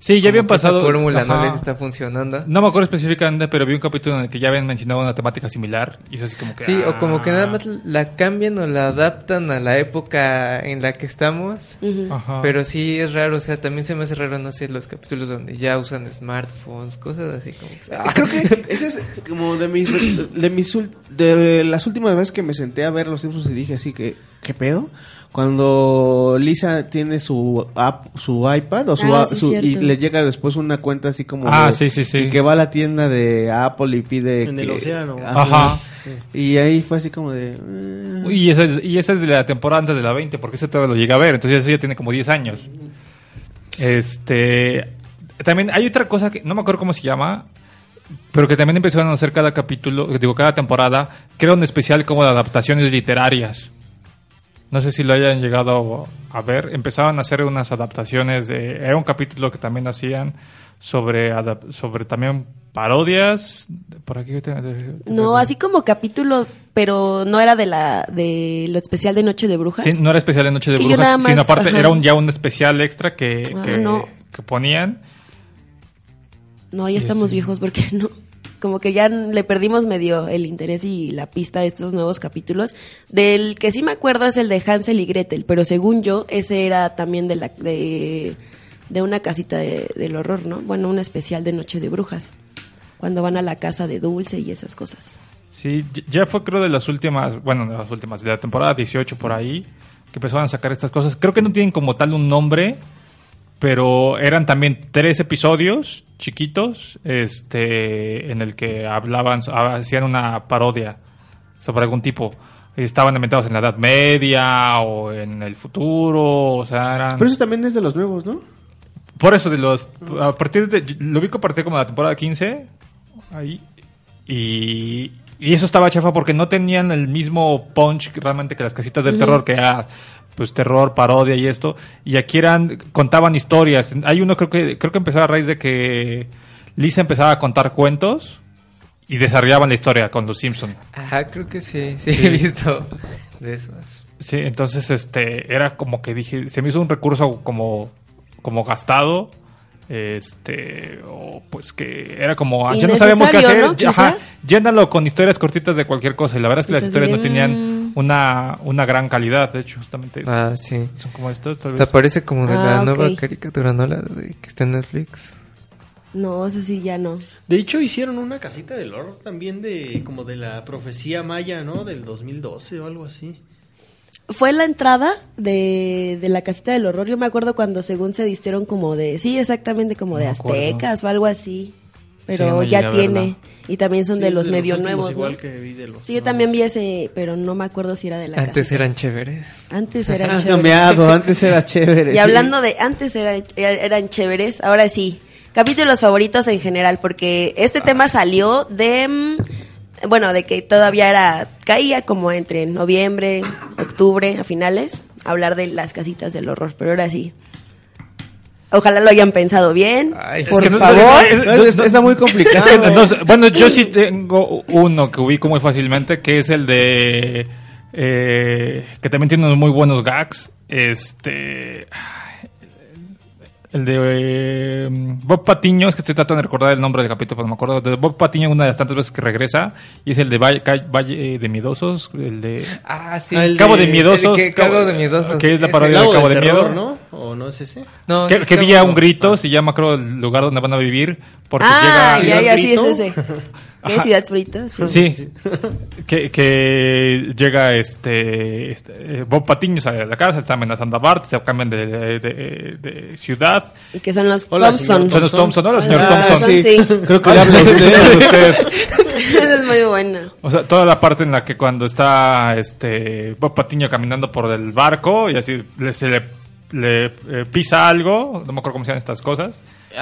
Sí, ya habían pasado. fórmula no les está funcionando. No me acuerdo específicamente, pero vi un capítulo en el que ya habían mencionado una temática similar. Y es así como que. Sí, o como que ah. nada más la cambian o la adaptan a la época en la que estamos. Ujú. Ajá. Pero sí es raro, o sea, también se me hace raro, no sé, los capítulos donde ya usan smartphones, cosas así como que... Ah, Creo que ese es como de mis de mis ul- de las últimas veces que me senté a ver los Simpsons y dije así que ¿qué pedo? Cuando Lisa tiene su app, su iPad o su, Ah, sí, su- y le llega después una cuenta así como Ah, de- sí, sí, sí. y que va a la tienda de Apple y pide En que- el océano. Ajá. Y ahí fue así como de eh, Y esa, es, y esa es de la temporada antes de la 20, porque ese todavía lo llega a ver. Entonces ya tiene como 10 años. Este. También hay otra cosa que no me acuerdo cómo se llama. Pero que también empezaron a hacer cada capítulo, digo, cada temporada, que era un especial como de adaptaciones literarias. No sé si lo hayan llegado a ver. Empezaban a hacer unas adaptaciones de. Era un capítulo que también hacían sobre, sobre también parodias. Por aquí No, así como capítulo, pero no era de la de lo especial de Noche de Brujas. Sí, no era especial de Noche Es de Brujas, más- sino aparte ajá. era un, ya un especial extra que, Ah, que, no. que ponían. No, ya estamos viejos porque <laughs> no. Como que ya le perdimos medio el interés y la pista de estos nuevos capítulos. Del que sí me acuerdo es el de Hansel y Gretel, pero según yo, ese era también de la de, de una casita de- del horror, ¿no? Bueno, un especial de Noche de Brujas. Cuando van a la casa de Dulce y esas cosas. Sí, ya fue creo de las últimas, bueno, de las últimas, de la temporada 18 por ahí, que empezaron a sacar estas cosas. Creo que no tienen como tal un nombre, pero eran también tres episodios chiquitos, este, en el que hablaban, hacían una parodia sobre algún tipo. Estaban inventados en la Edad Media o en el futuro, o sea, eran... Pero eso también es de los nuevos, ¿no? Por eso, de los. A partir de. Lo ubico a partir como de la temporada 15. Ahí. Y. Y eso estaba chafa porque no tenían el mismo punch que realmente que las casitas del terror, que pues terror, parodia y esto. Y aquí eran, contaban historias. Hay uno creo que, creo que empezaba a raíz de que Lisa empezaba a contar cuentos y desarrollaban la historia con los Simpson. Ajá, creo que sí, <laughs> sí, Sí. he visto de esos. Sí, entonces este era como que dije, se me hizo un recurso como, como gastado. Este, o pues que era como, ah, ya no sabemos qué hacer. ¿no? Ajá, llénalo con historias cortitas de cualquier cosa. Y la verdad es que las Entonces, historias no tenían una, una gran calidad, de hecho, justamente. Ah, sí. Son como estos, tal vez. parece como de la Ah, nueva ok. caricatura, ¿no? La de que está en Netflix. No, eso sí, ya no. De hecho, hicieron una casita del horror también de como de la profecía maya, ¿no? Del 2012 o algo así. Fue la entrada de, de la casita del horror. Yo me acuerdo cuando según se vistieron como de, sí, exactamente como de No aztecas o algo así. Pero ya Lina tiene. Verna. Y también son Sí, de los de medio últimos nuevos, igual ¿no? que vi de los Sí, yo también vi ese, pero no me acuerdo si era de la Antes casita. eran chéveres. Antes <laughs> eran Has chéveres. cambiado, antes eras chévere. Y sí. hablando de antes eran, eran chéveres, ahora sí. Capítulos favoritos en general, porque este tema salió de, mm, bueno, de que todavía era, caía como entre noviembre, octubre, a finales, hablar de las casitas del horror, pero ahora sí. Ojalá lo hayan pensado bien, Ay, es por que favor. no- No, es- está muy complicado. Es que no sé, bueno, yo sí tengo uno que ubico muy fácilmente, que es el de... eh, que también tiene unos muy buenos gags. Este... El de eh, Bob Patiño, es que estoy tratando de recordar el nombre del capítulo, pero no me acuerdo. De Bob Patiño, una de las tantas veces que regresa, y es el de Valle, eh, de Miedosos, el de Ah, sí. El Cabo de, de- Miedosos. el que- Cabo de Miedosos. Que es la parodia de Lago Cabo de del Miedo. ¿no? ¿O no es ese? No, Que, es que Cabo- vía un grito, se llama creo el lugar donde van a vivir, porque ah, llega... ya, ya, sí es ese. <laughs> ¿Qué. Ciudad Frita? Sí. Sí, que, que llega este, este, eh, Bob Patiño sale de la casa, está amenazando a Bart, se cambian de, de- de- de ciudad. Y que son los Hola, Thompson. Son los Thompson, hola señor Ah, Thompson. sí. sí. Creo que le habla a usted. Usted. <laughs> Esa es muy buena. O sea, toda la parte en la que cuando está este Bob Patiño caminando por el barco y así le, se le, le, eh, pisa algo, no me acuerdo cómo se llaman estas cosas,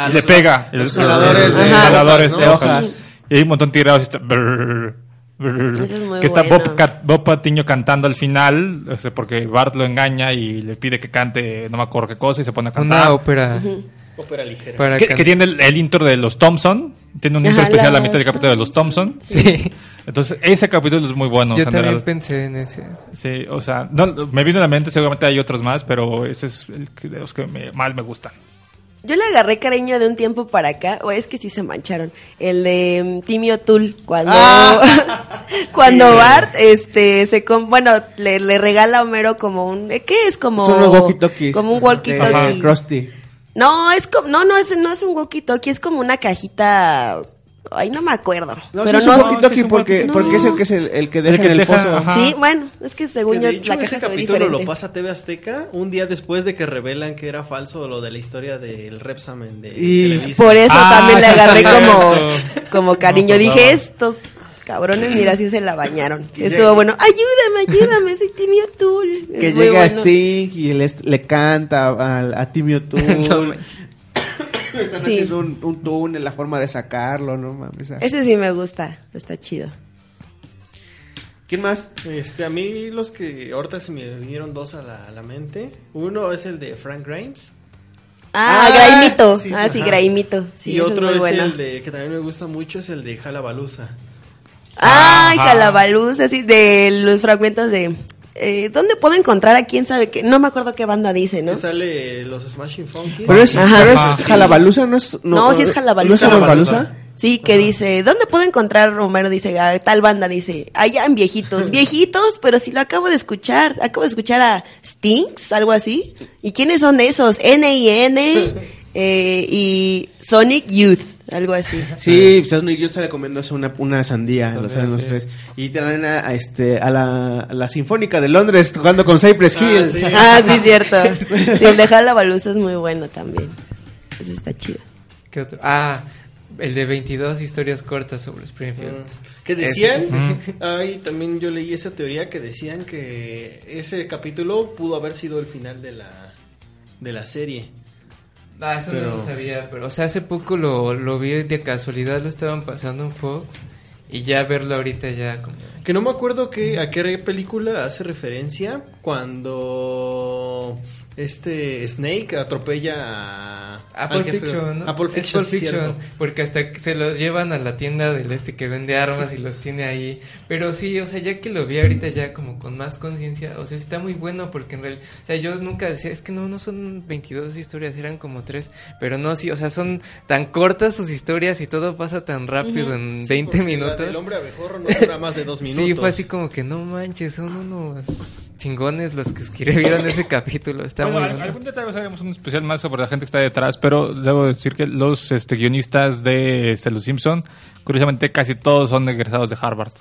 y le pega. los Y- jaladores de de hojas. Y hay un montón tirados y está... brrr, brrr, es muy que está. Bob, Bob Patiño cantando al final, o sea, porque Bart lo engaña y le pide que cante no me acuerdo qué cosa y se pone a cantar. Una ópera. Ópera ligera. Para que, tiene el, el intro de los Thompson, tiene un intro Ajá, especial a la la- mitad del capítulo de los Thompson. Sí. Entonces, ese capítulo es muy bueno. en Yo general. también pensé en ese. Sí, o sea, no, me vino a la mente, seguramente hay otros más, pero ese es el que- de los que me- más me gustan. Yo le agarré cariño de un tiempo para acá, o es que sí se mancharon. El de mm, Timmy O'Toole, cuando, <laughs> cuando Bart, este, se com- bueno, le, le regala a Homero como un, ¿eh, ¿qué es? Como, Son los walkie-talkies. como un walkie-talkie. Krusty. No, es como, no, no es, no es un walkie-talkie, es como una cajita, ay, no me acuerdo. No, pero sí es no un es- walkie-talkie sí es un porque, walkie-talkie. porque es el No. que es el, el que deja El que en el deja, pozo. ajá. Sí, bueno, es que según Que yo de hecho, la ese caja se ve capítulo diferente. lo pasa TV Azteca un día después de que revelan que era falso lo de la historia del Repsamen de Y Televisa. Por eso Ah, también le agarré como, como cariño. No Dije, estos cabrones, mira, si se la bañaron. <laughs> Sí, estuvo bueno. Ayúdame, ayúdame, soy Timmy O'Toole. Es <laughs> Que llega bueno. Sting y le, le canta a, a Timmy O'Toole. Están Sí. haciendo un, un túnel, la forma de sacarlo, ¿no mames? Ese sí me gusta, está chido. ¿Quién más? Este, a mí los que ahorita se me vinieron dos a la, a la mente. Uno es el de Frank Grimes. Ah, Ah, Graimito. sí, ah, sí. Graimito. Sí, y otro es es, muy bueno. el de que también me gusta mucho es el de Jalabalusa. Ay, Ajá. Jalabaluz, así de los fragmentos de... Eh, ¿Dónde puedo encontrar a quién sabe qué? No me acuerdo qué banda dice, ¿no? Que sale los Smashing Funky. Pero es, Ajá. pero es Ajá. Jalabalusa, ¿no es? No, sí es Jalabalusa. ¿No es Jalabalusa? Sí, que dice, ¿dónde puedo encontrar Romero? Dice, "Ah, tal banda, dice, allá en viejitos, <laughs> viejitos, pero si lo acabo de escuchar, acabo de escuchar a Stinks, algo así. ¿Y quiénes son esos? N-I-N <laughs> eh, y Sonic Youth, algo así. Sí, pues Sonic Youth sale comiéndose una, una sandía, saben los sí. tres. Y traen a, a este, a, la, a la Sinfónica de Londres tocando con Cypress Hill. sí. Ah, sí, cierto. <laughs> Sí, el de Jalabaluza es muy bueno también. Ese está chido. ¿Qué otro? Ah, el de 22 historias cortas sobre Springfield. Que decían, Ese- <laughs> ay, también yo leí esa teoría que decían que ese capítulo pudo haber sido el final de la de la serie. Ah, eso Pero- no lo sabía, pero o sea, hace poco lo, lo vi de casualidad, lo estaban pasando en Fox y ya verlo ahorita ya como... Que no me acuerdo que, a qué película hace referencia cuando este Snake atropella a Apple Fiction, ¿no? Apple Fiction, Fiction, porque hasta que se los llevan a la tienda del este que vende armas y los tiene ahí. Pero sí, o sea, ya que lo vi ahorita ya como con más conciencia, o sea, está muy bueno porque en realidad, o sea, yo nunca decía, es que no, no son 22 historias, eran como tres, pero no, sí, o sea, son tan cortas sus historias y todo pasa tan rápido en 20 Porque la minutos. del hombre abejorro no dura más de dos <laughs> minutos. Sí, fue así como que no manches, son unos chingones los que escribieron ese capítulo, está Bueno, muy bueno. algún día tal vez haremos un especial más sobre la gente que está detrás, pero debo decir que los este, guionistas de este, Los Simpson, curiosamente casi todos son egresados de Harvard.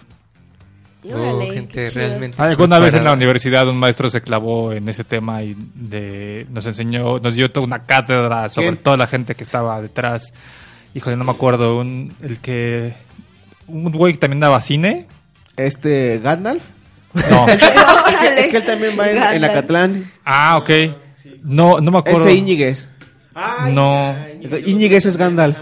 Oh, Órale, gente qué chido. realmente Alguna vez en la preparada. universidad un maestro se clavó en ese tema y de, nos enseñó, nos dio toda una cátedra sobre ¿Quién? toda la gente que estaba detrás. Híjole, no me acuerdo. Un, el que. Un güey que también daba cine. Este, Gandalf. No. <laughs> <laughs> Es que él también va en, en. Acatlán. Ah, ok. No, no me acuerdo. Este Íñiguez. No. Íñiguez es Gandalf.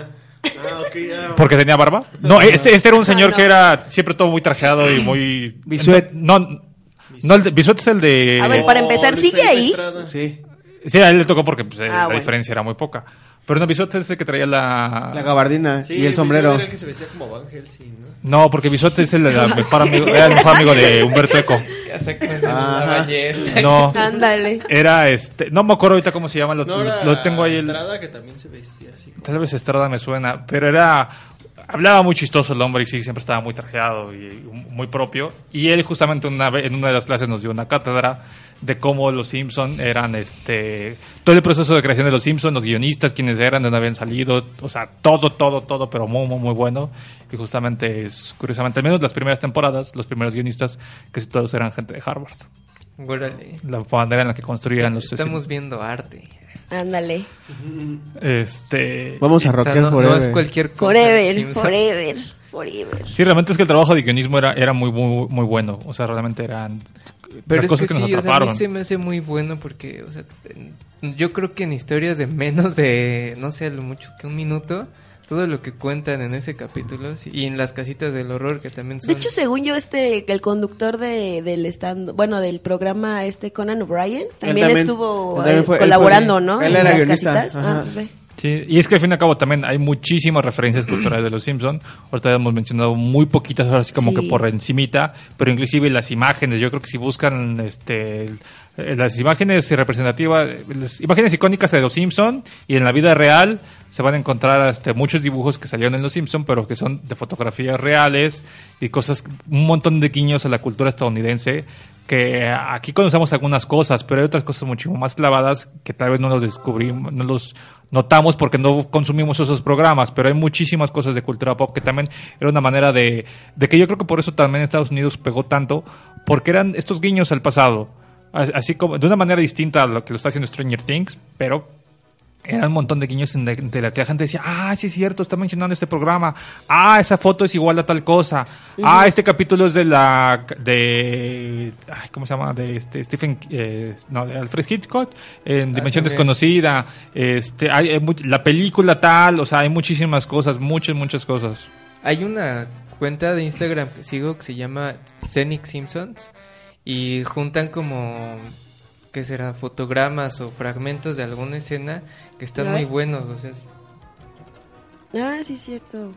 Ah, ok, ah, ¿Porque tenía barba? No, este, este era un señor que era siempre todo muy trajeado y muy... <clears throat> Bisuet. No, no el de, Bisuet es el de... A ver, para empezar, Luis ¿sigue ahí? Sí. Sí, a él le tocó porque pues, eh, Ah, la bueno. diferencia era muy poca. Pero no, Bisuet es el que traía la... La gabardina Sí, y el sombrero. Era el que se vestía como Van Helsing, ¿no? No, porque Bisuet es el, la <laughs> mejor amigo, era el mejor amigo de Humberto Eco. Ya el Ajá. ballesta. No, Ándale. era este... No me acuerdo ahorita cómo se llama, lo, No, lo- lo tengo ahí. El, Estrada, que también se vestía así. como- Tal vez Estrada me suena, pero era... Hablaba muy chistoso el hombre y sí, siempre estaba muy trajeado y muy propio. Y él justamente una vez, en una de las clases nos dio una cátedra de cómo los Simpson eran, este... Todo el proceso de creación de los Simpson, los guionistas, quienes eran, de dónde habían salido, o sea, todo, todo, todo, pero muy, muy, muy bueno. Y justamente es, curiosamente, al menos las primeras temporadas, los primeros guionistas, que todos eran gente de Harvard. La manera en la que construían los... Estamos viendo arte. Ándale. Este... Vamos a O sea, rocker no, es cualquier cosa. Forever, forever, forever. Sí, realmente es que el trabajo de guionismo era, era muy, muy, muy bueno. O sea, realmente eran Pero las es cosas que, que, nos sí, o sea, a atraparon. mí se me hace muy bueno porque, o sea, yo creo que en historias de menos de, no sé, a lo mucho que un minuto, todo lo que cuentan en ese capítulo sí, y en las casitas del horror que también son... De hecho, según yo, este, el conductor de, del stand, bueno, del programa este Conan O'Brien, también, también- estuvo también fue- colaborando, fue- ¿no? él En era las casitas. Ah, pues. Sí, y es que al fin y al cabo también hay muchísimas referencias culturales de los Simpson. Ahorita hemos mencionado muy poquitas, ahora sí como Sí. que por encimita, pero inclusive las imágenes, yo creo que si buscan este las imágenes representativas, eh, las imágenes icónicas de los Simpson y en la vida real se van a encontrar este, muchos dibujos que salieron en los Simpson, pero que son de fotografías reales y cosas, un montón de guiños a la cultura estadounidense que aquí conocemos algunas cosas, pero hay otras cosas mucho más clavadas que tal vez no los descubrimos, no los notamos porque no consumimos esos programas, pero hay muchísimas cosas de cultura pop que también era una manera de, de que yo creo que por eso también Estados Unidos pegó tanto, porque eran estos guiños al pasado, As- así como de una manera distinta a lo que lo está haciendo Stranger Things, pero eran un montón de guiños en de, la que la gente decía, ah, sí es cierto, está mencionando este programa, ah, esa foto es igual a tal cosa, ah, este capítulo es de la, de, ay, ¿cómo se llama? De este Stephen, eh, no, de Alfred Hitchcock, en Dimensión también. Desconocida, este, hay, hay la película tal, o sea, hay muchísimas cosas, muchas, muchas cosas. Hay una cuenta de Instagram que sigo que se llama Scenic Simpsons y juntan como ¿qué será? fotogramas o fragmentos de alguna escena que están muy buenos, o sea, es- Ah, sí, cierto.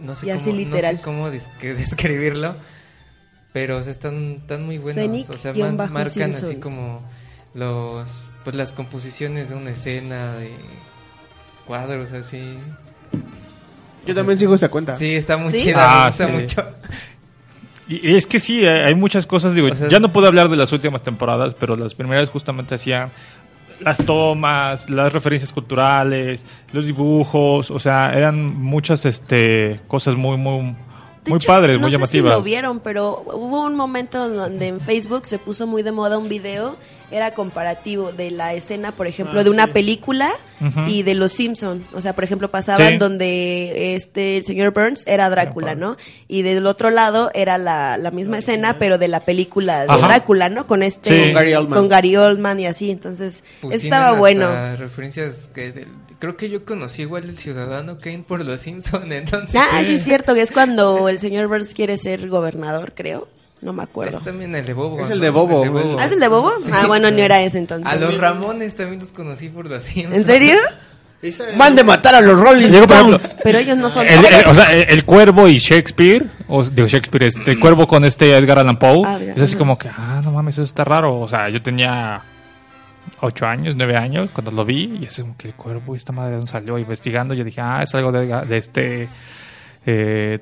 no sé Y cómo, así no literal. sé cómo des- que <laughs> describirlo, pero o sea, están, están muy buenos, Scenic o sea, man- marcan así Simpsons. como los pues las composiciones de una escena de cuadros así. Yo también sigo esa cuenta. Sí, está muy ¿Sí? chida, Ah, me gusta sí. mucho. Y es que sí, hay hay muchas cosas, digo, O sea, ya no puedo hablar de las últimas temporadas, pero las primeras justamente hacían las tomas, las referencias culturales, los dibujos, o sea, eran muchas este cosas muy muy De muy hecho, padres, no muy sé llamativas. si lo vieron, pero hubo un momento donde en Facebook se puso muy de moda un video, era comparativo de la escena, por ejemplo, Ah, de una sí. película y de Los Simpson. O sea, por ejemplo, pasaban Sí. donde este el señor Burns era Drácula, ¿no? Y del otro lado era la, la misma escena, pero de la película de Ajá. Drácula, ¿no? Con este Sí. Con Gary Oldman. con Gary Oldman y así, entonces Pues estaba bueno. referencias que del- creo que yo conocí igual el ciudadano Kane por los Simpson, <laughs> entonces Ah, sí es <laughs> cierto que es cuando el señor Burns quiere ser gobernador, creo. No me acuerdo. es también el de Bobo. Es ¿no? el de Bobo, El de güey. ¿Ah, es el de Bobo? Sí. Ah, bueno, no era ese entonces. A los Ramones también los conocí por los Simpsons. ¿En serio? Van de matar a los Rolling Stones. Pero ellos no son El, el- o sea, el, el cuervo y Shakespeare, o digo Shakespeare, este, el cuervo con este Edgar Allan Poe, Ah, es así como que, ah, no mames, eso está raro. O sea, yo tenía ocho años, nueve años cuando lo vi, y es como que el cuervo y esta madre de dónde salió, investigando, yo dije, ah, es algo de, de este eh,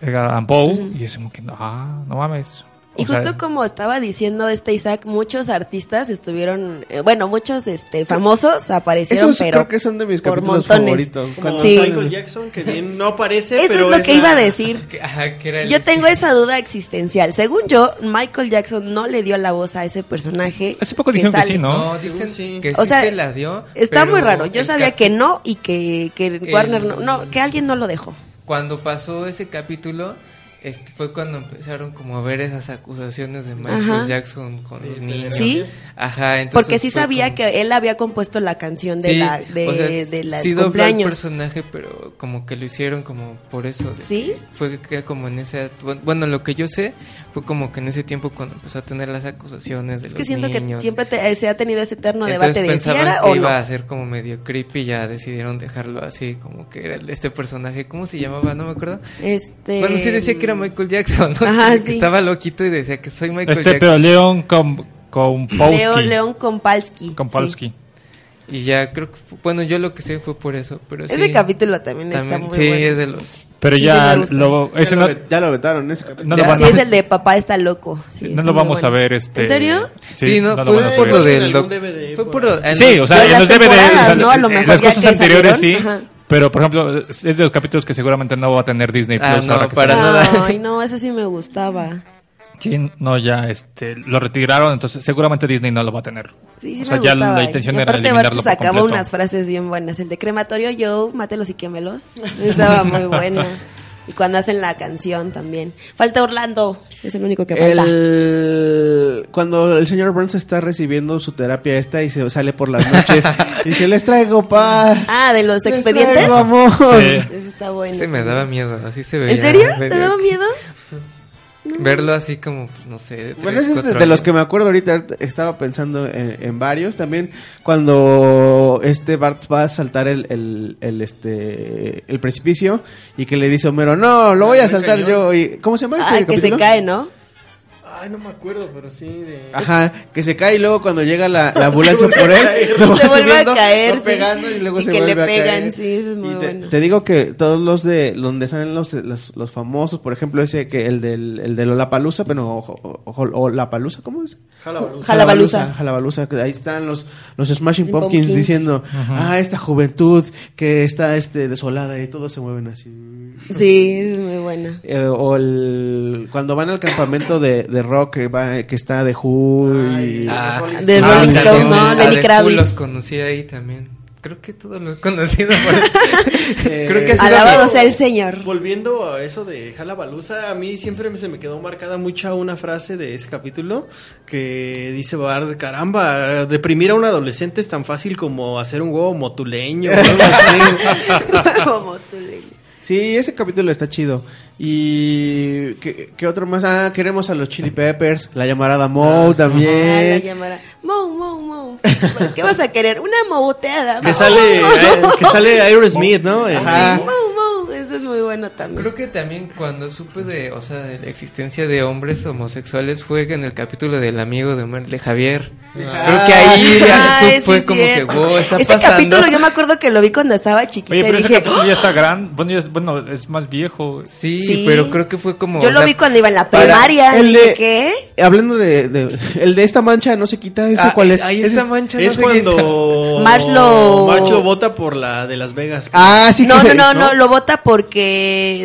Edgar Allan Poe, y es como que, ah, no mames. Y O sea, justo como estaba diciendo este Isaac, muchos artistas estuvieron, eh, bueno, muchos este famosos aparecieron, Esos pero creo que son de mis por capítulos montones. favoritos. Como Sí. Michael Jackson, que bien no aparece, Eso pero es lo que la- iba a decir. <laughs> Que- ajá, que era el- Yo tengo esa duda existencial. Según yo, Michael Jackson no le dio la voz a ese personaje. Hace poco dijeron que sale. sí, ¿no? No, dicen sí. que O sí sea, se la dio. Está muy raro. Yo sabía que no y que, que El- Warner no, no, que alguien no lo dejó. Cuando pasó ese capítulo, este fue cuando empezaron como a ver esas acusaciones de Michael Ajá. Jackson con los niños. ¿Sí? Ajá, entonces Porque sí sabía como- que él había compuesto la canción de Sí, la de, o sea, de la sí el cumpleaños. personaje, pero como que lo hicieron como por eso. ¿Sí? que Fue que como en ese... Bueno, lo que yo sé fue como que en ese tiempo cuando empezó a tener las acusaciones de Es los que siento niños. que siempre te- se ha tenido ese eterno Entonces debate de si era que o iba no. a ser como medio creepy y ya decidieron dejarlo así, como que era este personaje, ¿cómo se llamaba? No me acuerdo. Este, Bueno, sí decía que era Michael Jackson, ¿no? Ajá, que sí. estaba loquito y decía que soy Michael Este, pero Jackson. Leon Com Kompowski. León, León Kompalski. Kompowski. Y ya creo que, fue- bueno, yo lo que sé fue por eso, pero sí. Ese capítulo también, también- está muy sí, bueno. es de los... Pero Sí, ya sí lo, ese ya, no, lo, ya lo vetaron ese capítulo. no lo van Sí, a es el de papá está loco. Sí, no lo vamos a bueno. ver este ¿En serio? Sí, no, lo fue a por lo del... Fue por en Sí, o sea, Pero en los DVD, temporadas, o sea, ¿no? A lo mejor las cosas anteriores sí, ajá. Pero por ejemplo, es de los capítulos que seguramente no va a tener Disney Ah, Plus no, ahora que para nada. Ay, no, ese sí me gustaba. Sí, no, ya este, lo retiraron, entonces seguramente Disney no lo va a tener. Sí, sí o sea, me ya gustaba. la intención y era aparte eliminarlo sacaba completo. unas frases bien buenas. El de crematorio Joe, mátelos y quémelos. Estaba muy <laughs> bueno. Y cuando hacen la canción también. Falta Orlando, es el único que falta. El... Cuando el señor Burns está recibiendo su terapia esta y se sale por las noches <laughs> y se les traigo paz. Ah, de los les expedientes. traigo amor. Sí. Ese está bueno. Ese me daba miedo, así se veía. ¿En serio? ¿Te daba miedo? Verlo así como, pues, no sé, de Bueno, ese es de, los que me acuerdo ahorita. Estaba pensando en, en varios. También cuando este Bart va a saltar el, el, el, este, el precipicio y que le dice Homero, no, lo voy a saltar cañón. yo. Y, ¿Cómo se llama ese Ah, que se cae, ¿no? Ay, no me acuerdo, pero sí. De... Ajá, que se cae y luego cuando llega la, la <laughs> ambulancia por él, lo va Se vuelve a subiendo, caer, va sí. pegando y luego Y se que le vuelve a pegan, caer. sí, eso es muy Y te, bueno. te digo que todos los de donde salen los, los, los famosos, por ejemplo, ese que el del el de Lollapalooza, pero o, o, o, o La Palusa, ¿cómo es? Jalabaluza. Jalabaluza. Jalabaluza, que ahí están los, los Smashing Pumpkins, Pumpkins. diciendo, ah, esta juventud que está este desolada y todos se mueven así. Sí, es muy buena. Eh, o el, cuando van al campamento de, de rock que, va, que está de Who y... Ah, De ah, Rolling Stone, ¿no? a Lenny Kravitz. Los conocí ahí también. Creo que todos los <laughs> he conocido por Eh, Creo que Alabado sea el Señor. Volviendo a eso de Jalabaluza, a mí siempre me- se me quedó marcada mucha una frase de ese capítulo que dice Bard, caramba, deprimir a un adolescente es tan fácil como hacer un huevo motuleño. o <laughs> Sí, ese capítulo está chido. Y ¿qué, qué otro más? Ah, queremos a los Chili Peppers, la llamarada Moe Ah, la también. llamará. Mo, mo, mo. ¿Qué vas a querer? Una moteada. que sale, <laughs> eh, que sale Aerosmith, ¿no? Ajá. Muy bueno también. Creo que también cuando supe de, o sea, de la existencia de hombres homosexuales fue en el capítulo del amigo de Homer, de Javier. Creo que ahí ya Ah, su- sí, fue es como que, cierto. wow, está Ese pasando. capítulo yo me acuerdo que lo vi cuando estaba chiquita Oye, pero y ese dije, capítulo ya está grande, bueno, ya es, bueno, es más viejo. Sí, Sí. pero creo que fue como... yo lo sea, vi cuando iba en la primaria. el dije, de- ¿qué? Hablando de, de- el de esta mancha no se quita, ese ah, cuál es. Ahí Ese esta es- mancha no Es qué- cuando Marshlo- Marshlo vota por la de Las Vegas. Ah, sí que no, se- no, no, no, lo vota porque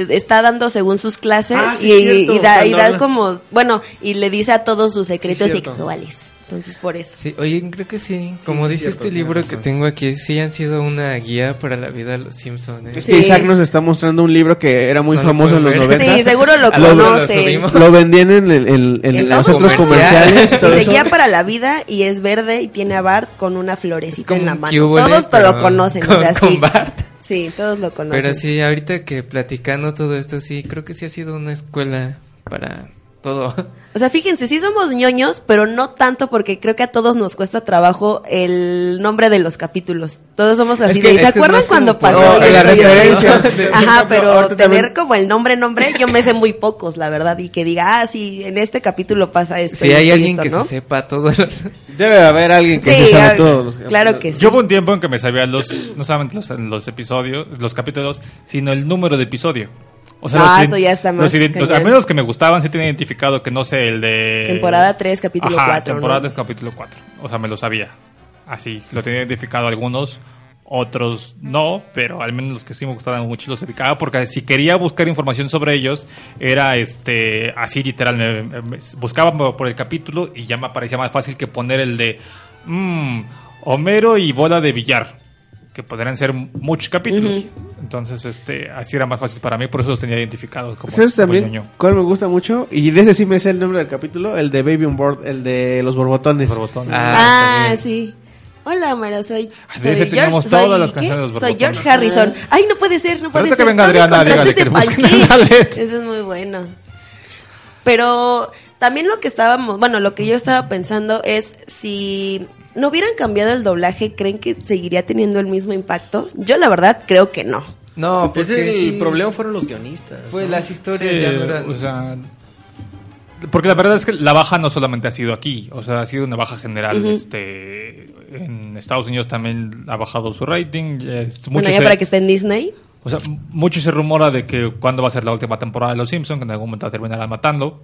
está dando según sus clases Ah, sí, y, cierto, y da, y da como, bueno, y le dice a todos sus secretos cierto. sexuales. Entonces, por eso. Sí, oye, creo que sí. Como sí, dice cierto, este libro que razón. tengo aquí, sí han sido una guía para la vida de los Simpsons. ¿eh? Es Sí. que Isaac nos está mostrando un libro que era muy No lo famoso en los ver. 90. Sí, seguro lo <laughs> A lo lo conoce. subimos. Lo vendían en, el- en- en En los centros comerciales. comerciales. guía para la vida y es verde y tiene a Bart con una florecita en la mano. Todos te lo conocen, con- o sea, con sí. Bart. Sí, todos lo conocen. Pero sí, ahorita que platicando todo esto, sí, creo que sí ha sido una escuela para todo. O sea, fíjense, sí somos ñoños, pero no tanto porque creo que a todos nos cuesta trabajo el nombre de los capítulos. Todos somos así Es que- de, ¿se acuerdan cuando pasó? Oh, la referencia. Ajá, pero tener también- como el nombre, nombre, yo me sé muy pocos, la verdad, y que diga, ah, sí, en este capítulo pasa esto. Si hay alguien esto, que ¿no? se sepa todos los... Debe haber alguien que Sí, se sabe todos los claro que sí. Yo hubo un tiempo en que me sabía los, no solamente los, los episodios, los capítulos, sino el número de episodio. O sea, Ah, los eso ya está más los los- al menos que me gustaban sí tenía identificado que no sé, el de... Temporada 3, capítulo Ajá, 4, temporada ¿no? 3, capítulo 4. O sea, me lo sabía. Así, lo tenía identificado algunos, otros no, pero al menos los que sí me gustaban mucho los ubicaba porque si quería buscar información sobre ellos, era este así literal, me- me- me- buscaba por el capítulo y ya me aparecía más fácil que poner el de mm, Homero y bola de billar, que podrían ser muchos capítulos. Entonces, este, así era más fácil para mí, por eso los tenía identificados como, ¿Sabes como también ñoño. cuál me gusta mucho? Y de ese sí me sé el nombre del capítulo, el de Baby on Board, el de los borbotones. Borbotones. Ah, sí. Hola, Homero, soy, Así soy ese teníamos soy- todas las ¿qué? canciones de los Soy borbotones. George Harrison. Ay, no puede ser, no puede ahorita ser. que venga Adriana, dígale que le. Eso es muy bueno. Pero también lo que estábamos, bueno, lo que yo estaba pensando es si no hubieran cambiado el doblaje, ¿creen que seguiría teniendo el mismo impacto? Yo la verdad creo que no. No, Pues porque el sí, problema fueron los guionistas. Fue ¿no? las historias Sí, ya no eran... o sea, porque la verdad es que la baja no solamente ha sido aquí, o sea, ha sido una baja general. Este En Estados Unidos también ha bajado su rating. es- mucho bueno, ya se- para que esté en Disney. O sea, mucho se rumora de que cuándo va a ser la última temporada de Los Simpsons, que en algún momento la terminarán matando.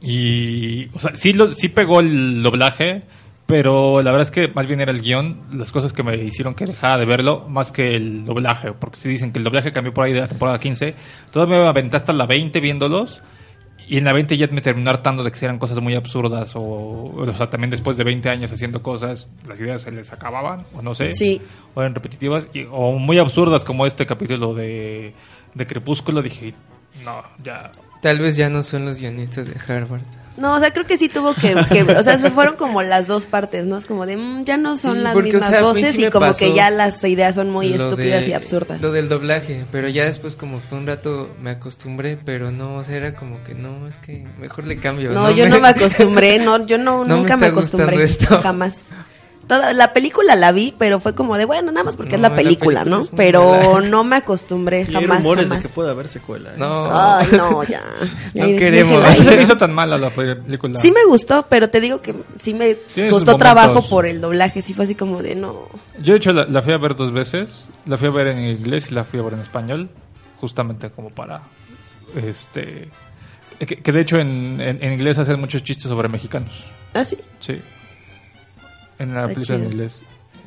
Y, o sea, sí, lo, sí pegó el doblaje, pero la verdad es que más bien era el guion, las cosas que me hicieron que dejara de verlo, más que el doblaje, porque si dicen que el doblaje cambió por ahí de la temporada 15, todavía me aventé hasta la 20 viéndolos, y en la 20 ya me terminó hartando de que eran cosas muy absurdas, o, o sea, también después de 20 años haciendo cosas, las ideas se les acababan, o no sé Sí. o eran repetitivas y- o muy absurdas como este capítulo de, de Crepúsculo dije no ya Tal vez ya no son los guionistas de Harvard. No, o sea, creo que sí tuvo que, que- o sea, se fueron como las dos partes, ¿no? Es como de, mm, ya no son Sí, las porque, o mismas sea, voces sí y como que ya las ideas son muy estúpidas de- y absurdas. Lo del doblaje, pero ya después como que un rato me acostumbré, pero no, o sea, era como que no, es que mejor le cambio. No, yo no me <laughs> acostumbré, no, yo no, nunca me, acostumbré, esto. jamás. Toda, la película la vi, pero fue como de, bueno, nada más porque es No, la la película, película ¿no? Pero mala. no me acostumbré, Y hay jamás, rumores jamás. de que puede haber secuela. ¿eh? No. Ay, no, ya. <laughs> No queremos. no se hizo tan mala la película Sí me gustó, pero te digo que sí me costó trabajo por el doblaje, sí fue así como de, no. yo de hecho la, la fui a ver dos veces la fui a ver en inglés y la fui a ver en español justamente como para este que, que de hecho en, en, en inglés hacen muchos chistes sobre mexicanos Ah, sí. Sí. En la Está película en inglés.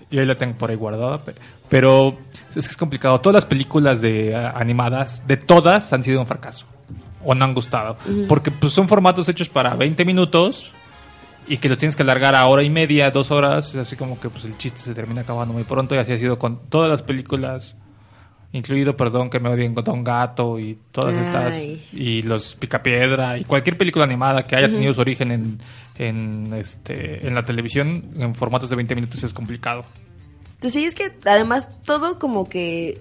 Y ahí la tengo por ahí guardada. pe- Pero es que es complicado. Todas las películas de ah, animadas, de todas, han sido un fracaso. O no han gustado. Porque pues, son formatos hechos para 20 minutos y que los tienes que alargar a hora y media, dos horas. Es así como que pues, el chiste se termina acabando muy pronto. Y así ha sido con todas las películas. Incluido, perdón, que me odien con un gato y todas estas. Y los Picapiedra y cualquier película animada que haya tenido su origen en, en, este, en la televisión en formatos de 20 minutos es complicado. Entonces sí, es que además todo como que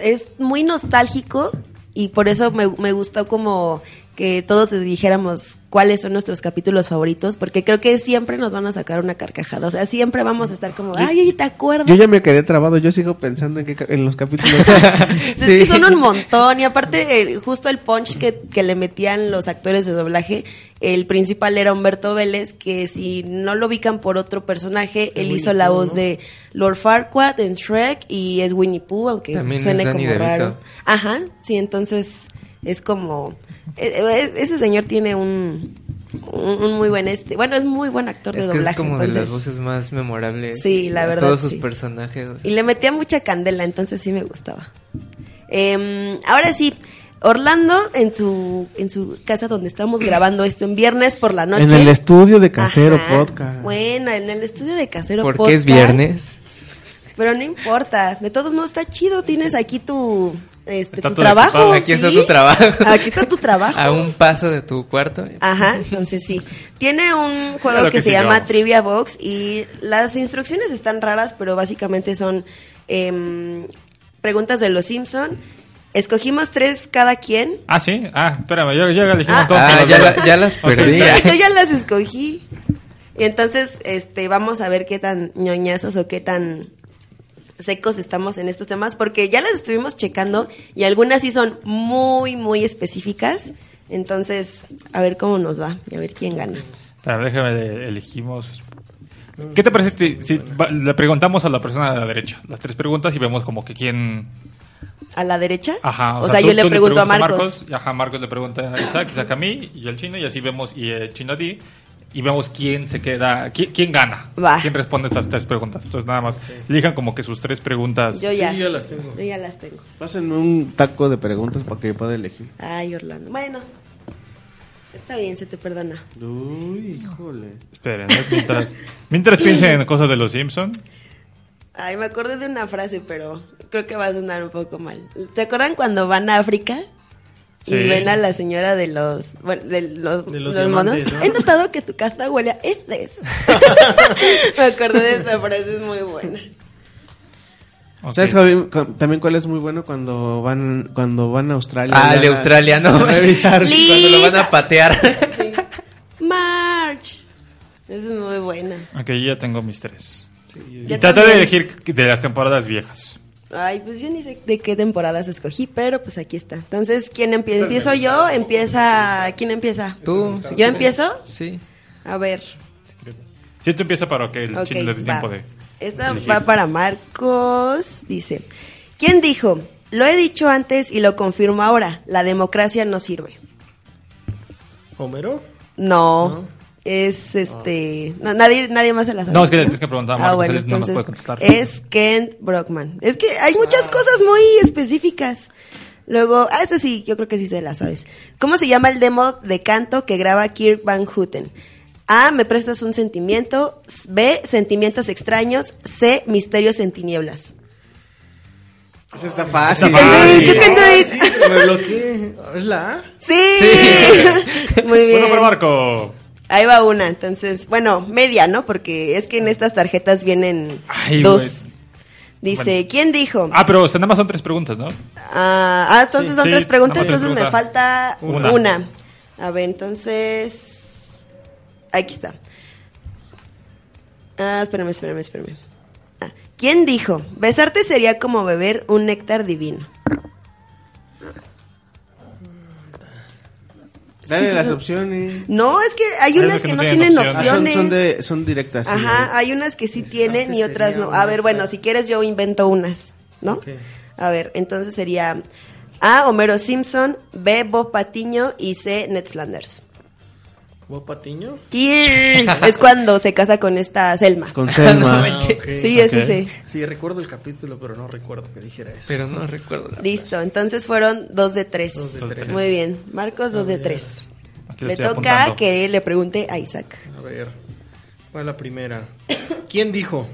es muy nostálgico y por eso me, me gustó como que todos dijéramos cuáles son nuestros capítulos favoritos, porque creo que siempre nos van a sacar una carcajada. O sea, siempre vamos a estar como, ay, ¿te acuerdas? Yo ya me quedé trabado, yo sigo pensando en, en los capítulos. <laughs> Es que son un montón y aparte eh, justo el punch que, que le metían los actores de doblaje, el principal era Humberto Vélez, que si no lo ubican por otro personaje, él hizo la voz ¿no? de Lord Farquaad en Shrek y es Winnie Pooh, aunque También suene como DeVito. raro. Ajá, sí, entonces es como... eh, eh, ese señor tiene un, un, un muy buen este... Bueno, es muy buen actor Es de que doblaje. es como de las voces más memorables. Sí, la verdad, Todos sus sí. personajes. o sea. Y le metía mucha candela, entonces sí me gustaba. Em, ahora sí, Orlando en su en su casa donde estamos <clears throat> grabando esto en viernes por la noche. en el estudio de Casero Ajá. Podcast. Bueno, en el estudio de Casero Porque Podcast. es viernes. Pero no importa, de todos modos está chido, tienes aquí tu este Está tu todo trabajo. Aquí está tu trabajo. Aquí está tu trabajo. A un paso de tu cuarto. Ajá, entonces sí. Tiene un <laughs> juego Claro que, que se sí, llama vamos. Trivia Box y las instrucciones están raras, pero básicamente son em, preguntas de los Simpson. Escogimos tres cada quien. Ah, sí. Ah, espérame, yo ya elegí Ah. Ah, pero ya, no- la- ya las perdí. <laughs> Yo ya las escogí. Y entonces, este, vamos a ver qué tan ñoñazos o qué tan secos estamos en estos temas, porque ya las estuvimos checando y algunas sí son muy, muy específicas. Entonces, a ver cómo nos va y a ver quién gana. Espérame, déjame, de- elegimos. ¿Qué te parece si, si va- le preguntamos a la persona de la derecha las tres preguntas y vemos como que quién, ¿A la derecha? Ajá. O, sea, tú- yo le pregunto a preguntas Marcos. y ajá, Marcos le pregunta a Isaac, Isaac a mí y el chino, y así vemos, y el chino a ti, y vemos quién se queda, quién, quién gana, Va. quién responde estas tres preguntas. Entonces, nada más, elijan como que sus tres preguntas. Yo ya. Sí, yo las tengo. Yo ya las tengo. Pásenme un taco de preguntas para que pueda elegir. Ay, Orlando. Bueno. Está bien, se te perdona. Uy, híjole. Esperen, mientras, mientras piensen en cosas de los Simpson. Ay, me acordé de una frase, pero creo que va a sonar un poco mal. ¿Te acuerdan cuando van a África? Sí. Y ven a la señora de los, bueno, de los, De los los monos. He notado que tu casa huele a heces. <laughs> me acordé de esa frase, es muy buena. ¿Sabes también cuál es muy bueno cuando van cuando van a Australia? Ah, el de Ya- Australia, ¿no? a revisar. Li- <laughs> Cuando lo van Lisa. a patear. <laughs> Sí. March. Esa es muy buena. Ok, yo ya tengo mis tres. Y Yo traté de elegir de las temporadas viejas. Ay, pues yo ni sé de qué temporadas escogí, pero pues aquí está. Entonces, ¿quién empieza? ¿Empiezo yo? ¿Empieza? ¿Quién empieza? ¿Tú? ¿Yo empiezo? Sí. A ver. Si tú empieza para que el Ok, chino le dé va. tiempo de... Esta elegir. va para Marcos. Dice, ¿quién dijo? Lo he dicho antes y lo confirmo ahora. La democracia no sirve. ¿Homero? No. ¿No? Es este. no, nadie, nadie más se la sabe. No, es que le tienes que preguntar a Ah, bueno, él no nos entonces puede contestar. es Kent Brockman. Es que hay muchas cosas muy específicas. Luego, ah, esta sí, yo creo que sí se la sabes. ¿Cómo se llama el demo de canto que graba Kirk Van Houten? A. Me prestas un sentimiento. B. Sentimientos extraños. C. Misterios en tinieblas. Eso está fácil. Está fácil. You can do it. Sí, me bloqueé. ¿Es la A? Sí. <laughs> Muy bien. Uno para Marco. Ahí va una, entonces, bueno, media, ¿no? Porque es que en estas tarjetas vienen Ay, dos. Dice, Bueno. ¿quién dijo? Ah, pero o sea, nada más son tres preguntas, ¿no? Ah, ah, entonces Sí, son sí, tres preguntas, entonces me falta Una. una. A ver, entonces... Aquí está. Ah, espérame, espérame, espérame. Ah, ¿Quién dijo? Besarte sería como beber un néctar divino. Dale las opciones. No, es que hay Hay unas que, que no no tienen tienen Ah, opciones. son, son, de, son directas. sí. Ajá, hay unas que sí tienen y otras no. A ver, bueno, si quieres yo invento unas, ¿no? A ver, entonces sería A. Homero Simpson, B. Bob Patiño y C. Ned Flanders. ¿Bob Patiño? Sí, <laughs> es cuando se casa con esta Selma. Con <laughs> Selma. Ah, ok. Sí, es Ok. ese. Sí, recuerdo el capítulo, pero no recuerdo que dijera eso. Pero no recuerdo la Listo, entonces fueron dos de tres. Dos de tres. Muy bien, Marcos, dos de tres. Aquí Le toca apuntando. que le pregunte a Isaac. A ver, ¿cuál es la primera? ¿Quién dijo?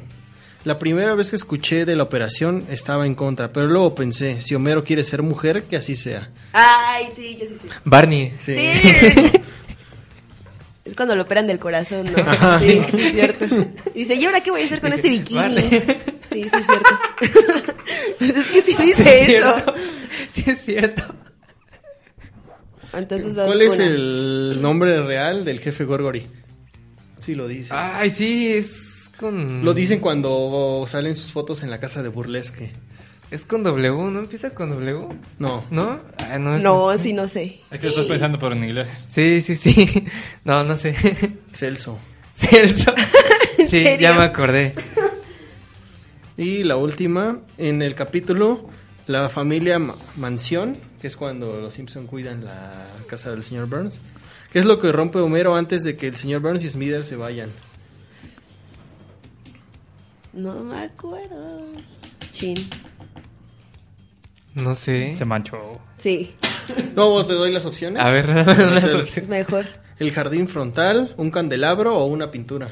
La primera vez que escuché de la operación estaba en contra, pero luego pensé, si Homero quiere ser mujer, que así sea. Ay, sí, yo sí sé. Barney. Sí. Sí. <laughs> Cuando lo operan del corazón, ¿no? <laughs> Ajá. Sí, sí, es cierto. Dice, ¿y ahora qué voy a hacer con este bikini? Vale. Sí, sí, es cierto. <laughs> Pues es que sí dice es eso. cierto. Sí, es cierto. Entonces, ¿Cuál es una. el nombre real del jefe Gorgory? Sí, lo dice. Ay, sí, es con. Lo dicen cuando salen sus fotos en la casa de Burlesque. Es con W, ¿no? ¿Empieza con W? No. ¿No? Ah, no, es- No, sí, no sé. Aquí lo estás pensando, pero en inglés. Sí, sí, sí. <laughs> No, no sé. Celso. <laughs> Celso. <laughs> ¿En Sí, serio? ya me acordé. Y la última, en el capítulo La familia Ma- Mansión, que es cuando los Simpson cuidan la casa del señor Burns. ¿Qué es lo que rompe Homero antes de que el señor Burns y Smithers se vayan? No me acuerdo. Chin. No sé. Se manchó. Sí, No, te doy las opciones. A ver, <laughs> unas opciones. mejor. El jardín frontal, un candelabro o una pintura.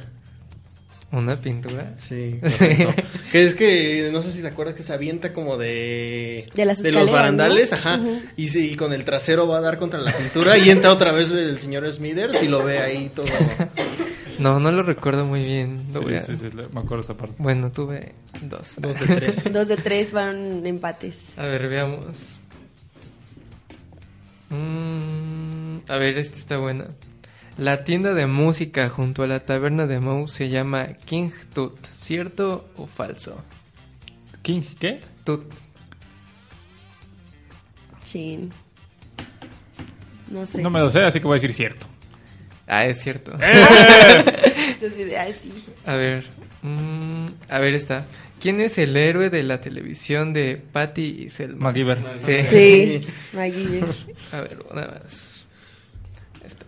¿Una pintura? Sí, <laughs> correcto. que es que, no sé si te acuerdas que se avienta como de... De las los escaleras, barandales, ¿no? ajá. Y, sí, y con el trasero va a dar contra la pintura y entra otra vez el señor Smithers y lo ve ahí todo... <laughs> No, no lo recuerdo muy bien. Lo Sí, a- sí, sí, me acuerdo esa parte. Bueno, tuve dos. Dos de <laughs> tres. <laughs> Dos de tres van empates. A ver, veamos. Mm, a ver, esta está buena. La tienda de música junto a la taberna de Moe se llama King Tut. ¿Cierto o falso? ¿King? ¿Qué? Tut. Chin. No sé. No me lo sé, así que voy a decir cierto. Ah, es cierto. <laughs> Entonces, ay, sí. A ver, mm, a ver está. ¿Quién es el héroe de la televisión de Patty y Selma? MacGyver. Sí. Sí, MacGyver. A ver, una más. Esta.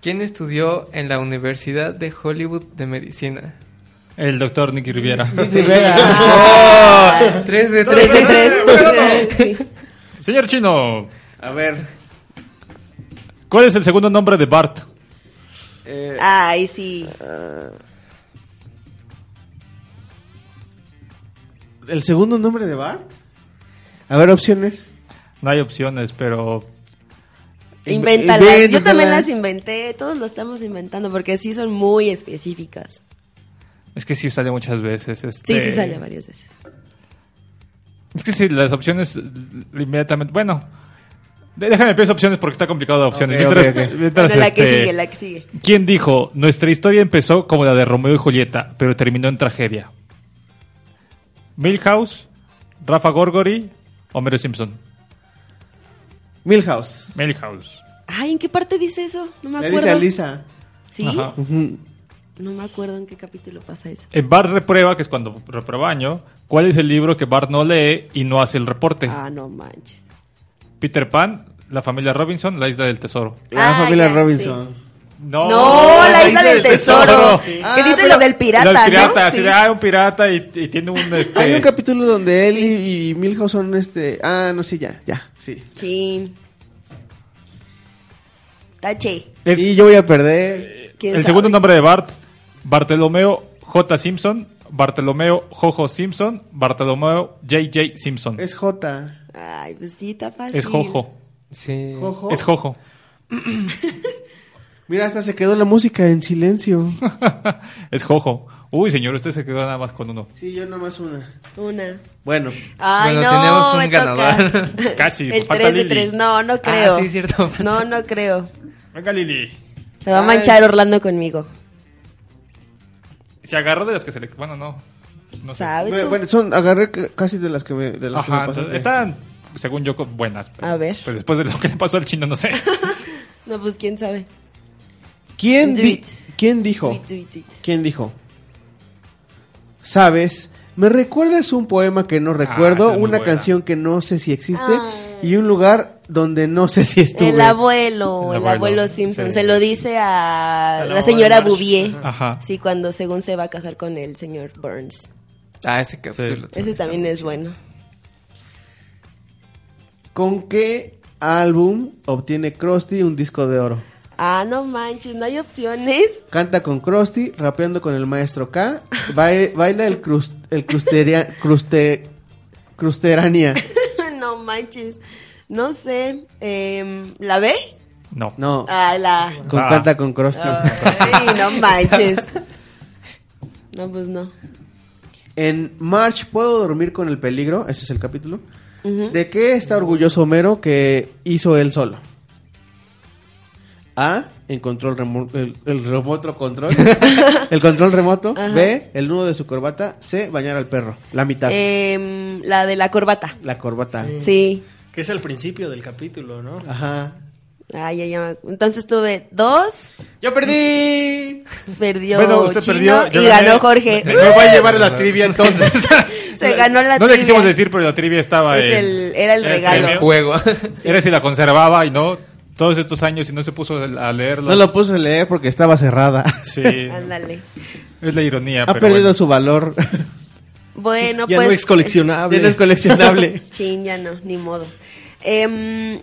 ¿Quién estudió en la Universidad de Hollywood de Medicina? El doctor Nicky Riviera. <laughs> Oh, tres de tres. Tres de tres. <laughs> Sí. Señor Chino, A ver. ¿cuál es el segundo nombre de Bart? Eh, Ay, sí. ¿El segundo nombre de Bart? A ver, opciones. No hay opciones, pero Invéntalas. Yo Invéntalas. también las inventé. Todos lo estamos inventando porque sí son muy específicas. es que sí sale muchas veces. Sí, este- sí sale varias veces. Es que sí, las opciones inmediatamente. Bueno, déjame empezar opciones porque está complicado de opciones. Ok, Mientras- ok, ok. mientras, Bueno, la que este, sigue, la que sigue. ¿Quién dijo? Nuestra historia empezó como la de Romeo y Julieta, pero terminó en tragedia. Milhouse, Rafa Gorgori, Homero Simpson. Milhouse. Milhouse. Ay, ¿en qué parte dice eso? No me Le acuerdo. dice a Lisa. ¿Sí? Ajá. No me acuerdo en qué capítulo pasa eso. En Bart reprueba, que es cuando reprueba año, ¿cuál es el libro que Bart no lee y no hace el reporte? Ah, no manches. Peter Pan, La familia Robinson, La isla del tesoro. La Ah, familia ya, Robinson. No, No, la isla del <laughs> tesoro. Sí. Que Ah, dice lo del pirata, Los ¿no? Sí. ah, un pirata y, y tiene un este Hay un capítulo donde él y, y Milhouse son este. Ah, no, sí, ya, ya, sí. Sí. Tache. es- Y yo voy a perder. ¿Quién el sabe? segundo nombre de Bart, Bartolomeo J. Simpson, Bartolomeo Jojo Simpson, Bartolomeo J.J. Simpson. Es J. Ay, pues sí, está fácil. Jojo. Sí. Jojo. Es Jojo. <clears throat> Mira, hasta se quedó la música en silencio. <laughs> es Jojo. Uy, señor, usted se quedó nada más con uno. Sí, yo nomás una. Una. Bueno, Ay, Bueno, no, tenemos un me ganador. toca. <laughs> Casi, El falta 3 de Lili. 3. No, no creo. Ah, sí, cierto. <laughs> No, no creo. Venga, Lili. Se va a manchar Orlando conmigo. Se agarró de las que se le... Bueno, no. no sé. ¿Sabe bueno, tú? bueno, son, agarré casi de las que me, de las que me Ajá, pasaste. están, según yo, buenas. Pero, A ver. Pero después de lo que le pasó al chino, no sé. <laughs> No, pues quién sabe. ¿Quién, di-. ¿Quién dijo? Do it, do it, do it. ¿Quién dijo? ¿Sabes? ¿Me recuerdas un poema que no recuerdo? muy una canción que no sé si existe Ay. y un lugar donde no sé si estuve. El abuelo, El el abuelo, Simpson, sí. se lo dice a, la señora. Bouvier. Ajá. Sí, cuando según se va a casar con el señor Burns. Ah, ese capítulo. Ese también es bueno. ¿Con qué álbum obtiene Krusty un disco de oro? Ah, no manches, no hay opciones. Canta con Krusty, rapeando con el maestro K, bai- baila el, crust, el crusteria, cruste, crusterania. <laughs> no manches. No sé. em, ¿La B? No. No, Ah, la. con Ah. Canta con Krusty. Ay, no manches. No, pues no. En March, ¿puedo dormir con el peligro? Ese es el capítulo. ¿De qué está orgulloso Homero que hizo él solo? A. Encontró el, remo- el, el remoto control. <laughs> el control remoto. B. El nudo de su corbata. C. Bañar al perro. La mitad. Em, la de la corbata. La corbata. Sí. Que es el principio del capítulo, ¿no? Ajá. Ay, ya, ya. Entonces tuve dos, ¡Yo perdí! <laughs> perdió Bueno, usted Chino perdió. yo y gané. ganó Jorge. Me va a llevar la trivia entonces. <laughs> Se ganó la No le trivia. quisimos decir, pero la trivia estaba Es en- el- era el regalo. premio. Juego. <laughs> Era si la conservaba y no todos estos años y no se puso a leerlos. No lo puse a leer porque estaba cerrada. Sí, Ándale. es la ironía. ha pero perdido bueno. su valor. Bueno, ya pues. no es coleccionable. Ya no es coleccionable. Chin, ya no, ni modo. Em,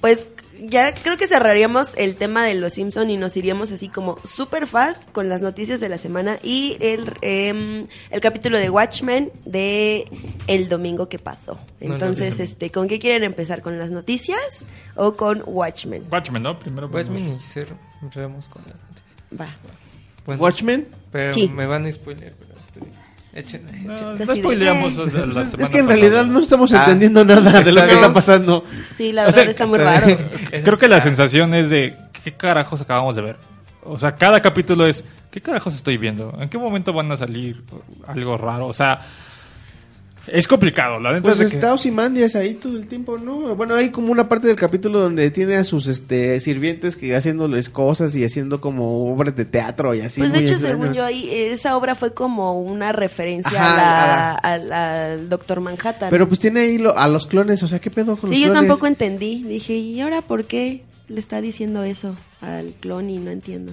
pues ya creo que cerraríamos el tema de los Simpson y nos iríamos así como super fast con las noticias de la semana y el, em, el capítulo de Watchmen de el domingo que pasó. Entonces, este, ¿con qué quieren empezar? ¿Con las noticias o con Watchmen? Watchmen, ¿no? Primero. Watchmen y cerramos con las noticias. Va. Bueno, ¿Watchmen? Pero Sí. me van a spoiler, pero estoy... Échenle, échenle. No, la- Es que en pasada. realidad no estamos Ah, entendiendo nada de lo que está pasando. Sí, la O verdad sea, está muy raro. <laughs> Creo que la sensación es de ¿qué carajos acabamos de ver? O sea, cada capítulo es ¿qué carajos estoy viendo? ¿En qué momento van a salir algo raro? O sea, Es complicado, la neta Pues es de que- está Ozymandias ahí todo el tiempo, ¿no? Bueno, hay como una parte del capítulo donde tiene a sus este sirvientes que haciéndoles cosas y haciendo como obras de teatro y así. pues de hecho, extraño. según yo, ahí, esa obra fue como una referencia Ajá, a la- a al, al Doctor Manhattan. Pero pues tiene ahí lo- a los clones, o sea, ¿qué pedo con sí, los yo clones? tampoco entendí. Dije, ¿y ahora por qué le está diciendo eso al clon? Y no entiendo.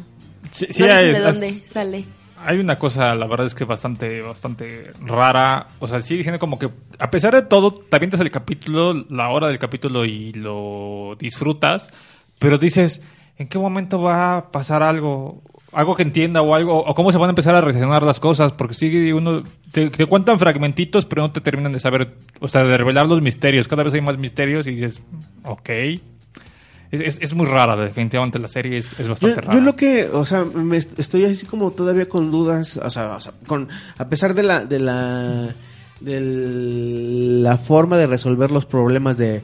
Sí, no sí, dicen hay- de es- dónde sale. Hay una cosa, la verdad es que bastante, bastante rara. O sea, sigue diciendo como que, a pesar de todo, te avientas el capítulo, la hora del capítulo y lo disfrutas, pero dices, ¿en qué momento va a pasar algo? Algo que entienda o algo, o cómo se van a empezar a reaccionar las cosas, porque sigue uno, te, te cuentan fragmentitos, pero no te terminan de saber, o sea, de revelar los misterios. Cada vez hay más misterios y dices, ok. Es, es, muy rara, definitivamente la serie es, es Yo, bastante yo rara. lo que, o sea, me est- estoy así como todavía con dudas, o sea, o sea, con a pesar de la de la de la forma de resolver los problemas de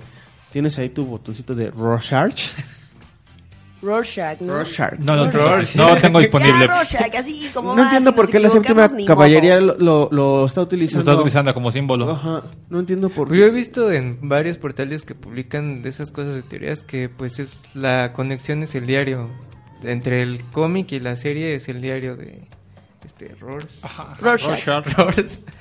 tienes ahí tu botoncito de Rorschach. <laughs> Rorschach, ¿no? Rorschach. No, no, Rorschach. no, tengo disponible. Ya, Rorschach, así como No entiendo por qué la séptima caballería lo, lo, lo está Lo utilizando. estás utilizando como símbolo. Ajá, no entiendo por qué. yo he visto en varios portales que publican de esas cosas de teorías que pues es la conexión es el diario entre el cómic y la serie es el diario de este Rors. Rorschach. Rorschach. Pe- <laughs> <laughs>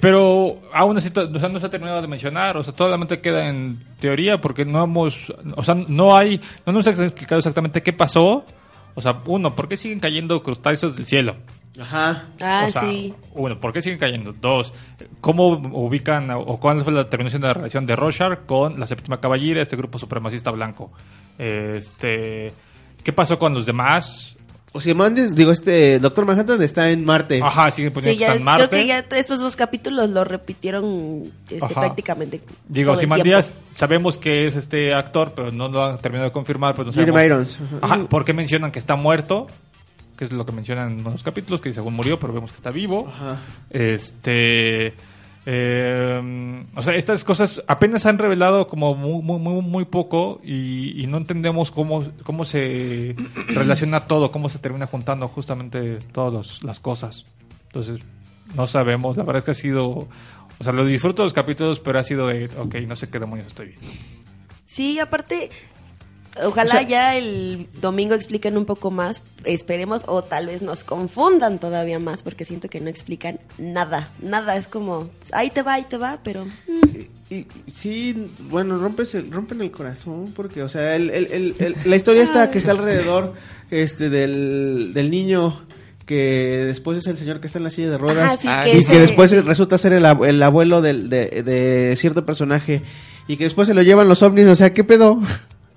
Pero aún así to- o sea, no se ha terminado de mencionar, o sea, solamente queda en teoría porque no hemos, o sea, no hay, no nos han explicado exactamente qué pasó. O sea, uno, ¿por qué siguen cayendo crustáceos del cielo? Ajá. Ah, O sea, sí. Uno, ¿por qué siguen cayendo? Dos, ¿cómo ubican o cuál fue la terminación de la relación de Rorschach con la séptima caballera, este grupo supremacista blanco? Este, ¿qué pasó con los demás? Ozymandias, digo, este Doctor Manhattan está en Marte. Ajá, siguen poniendo Sí, que ya, está en Marte. creo que ya estos dos capítulos lo repitieron este, prácticamente. Digo, tiempo. sabemos que es este actor, pero no lo han terminado de confirmar. Pero no sabemos- Irons. Ajá. Ajá, ¿Por qué mencionan que está muerto? Que es lo que mencionan en unos capítulos, que según murió, pero vemos que está vivo. Ajá. Este. Eh, o sea, estas cosas apenas han revelado como muy, muy, muy, poco y, y no entendemos cómo, cómo se <clears throat> relaciona todo, cómo se termina juntando justamente todas los- las cosas. Entonces, no sabemos. La verdad es que ha sido. O sea, lo disfruto los capítulos, pero ha sido de. Ok, no sé qué demonios estoy viendo. Sí, aparte, ojalá O sea- ya el domingo expliquen un poco más, esperemos, o tal vez nos confundan todavía más, porque siento que no explican nada, nada, es como, ahí te va, ahí te va, pero... mm, Y, sí, bueno, rompes el, rompen el corazón porque, o sea, el, el- el- el- la historia está que está alrededor este del, del niño que después es el señor que está en la silla de ruedas sí, Ah, que y ese- que después resulta ser el, ab- el abuelo del- de, de cierto personaje y que después se lo llevan los ovnis, o sea, ¿qué pedo?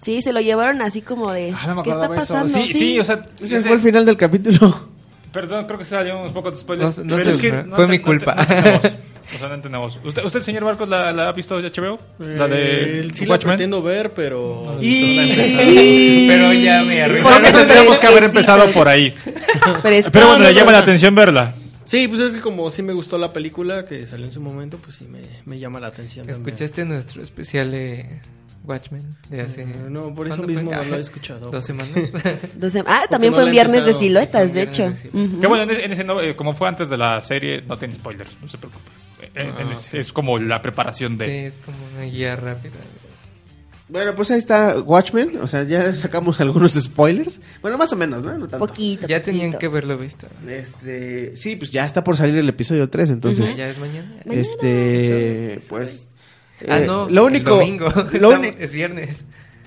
Sí, se lo llevaron así como de, Ah, no ¿qué está pasando? Sí, sí, o sea. Ese fue el final del capítulo. Perdón, creo que salió unos pocos spoilers. No- no pero sé, es que fue- no fue mi no culpa. no. <laughs> O sea, no entendemos. ¿Usted, usted señor Barcos, la, la ha visto de HBO? La de Eh, sí la pretendo ver, pero... <laughs> Pero ya me arruinó. Que tendríamos que haber empezado por ahí. <laughs> Pero, Pero bueno, le llama la atención verla. Sí, pues es que como sí me gustó la película que salió en su momento, pues sí me, me llama la atención. también. ¿Escuchaste nuestro especial de Watchmen de hace Eh, no, por eso ¿cuándo mismo fue? no lo he escuchado, Dos semanas. <laughs> Ah, también no fue en Viernes de. Siluetas, de hecho. Que bueno, en ese, eh, como fue antes de la serie, no tiene spoilers, no se preocupe. En- en ese- Es como la preparación de... sí, es como una guía rápida. Bueno, pues ahí está Watchmen, o sea, ya sacamos algunos spoilers. Bueno, más o menos, ¿no? No tanto. Poquito, Ya tenían poquito. que haberlo visto. Este, sí, pues ya está por salir el episodio 3, entonces Ya es mañana. Mañana. este, Eso, pues Ah, eh, no. lo el único domingo. lo, Estamos- es viernes.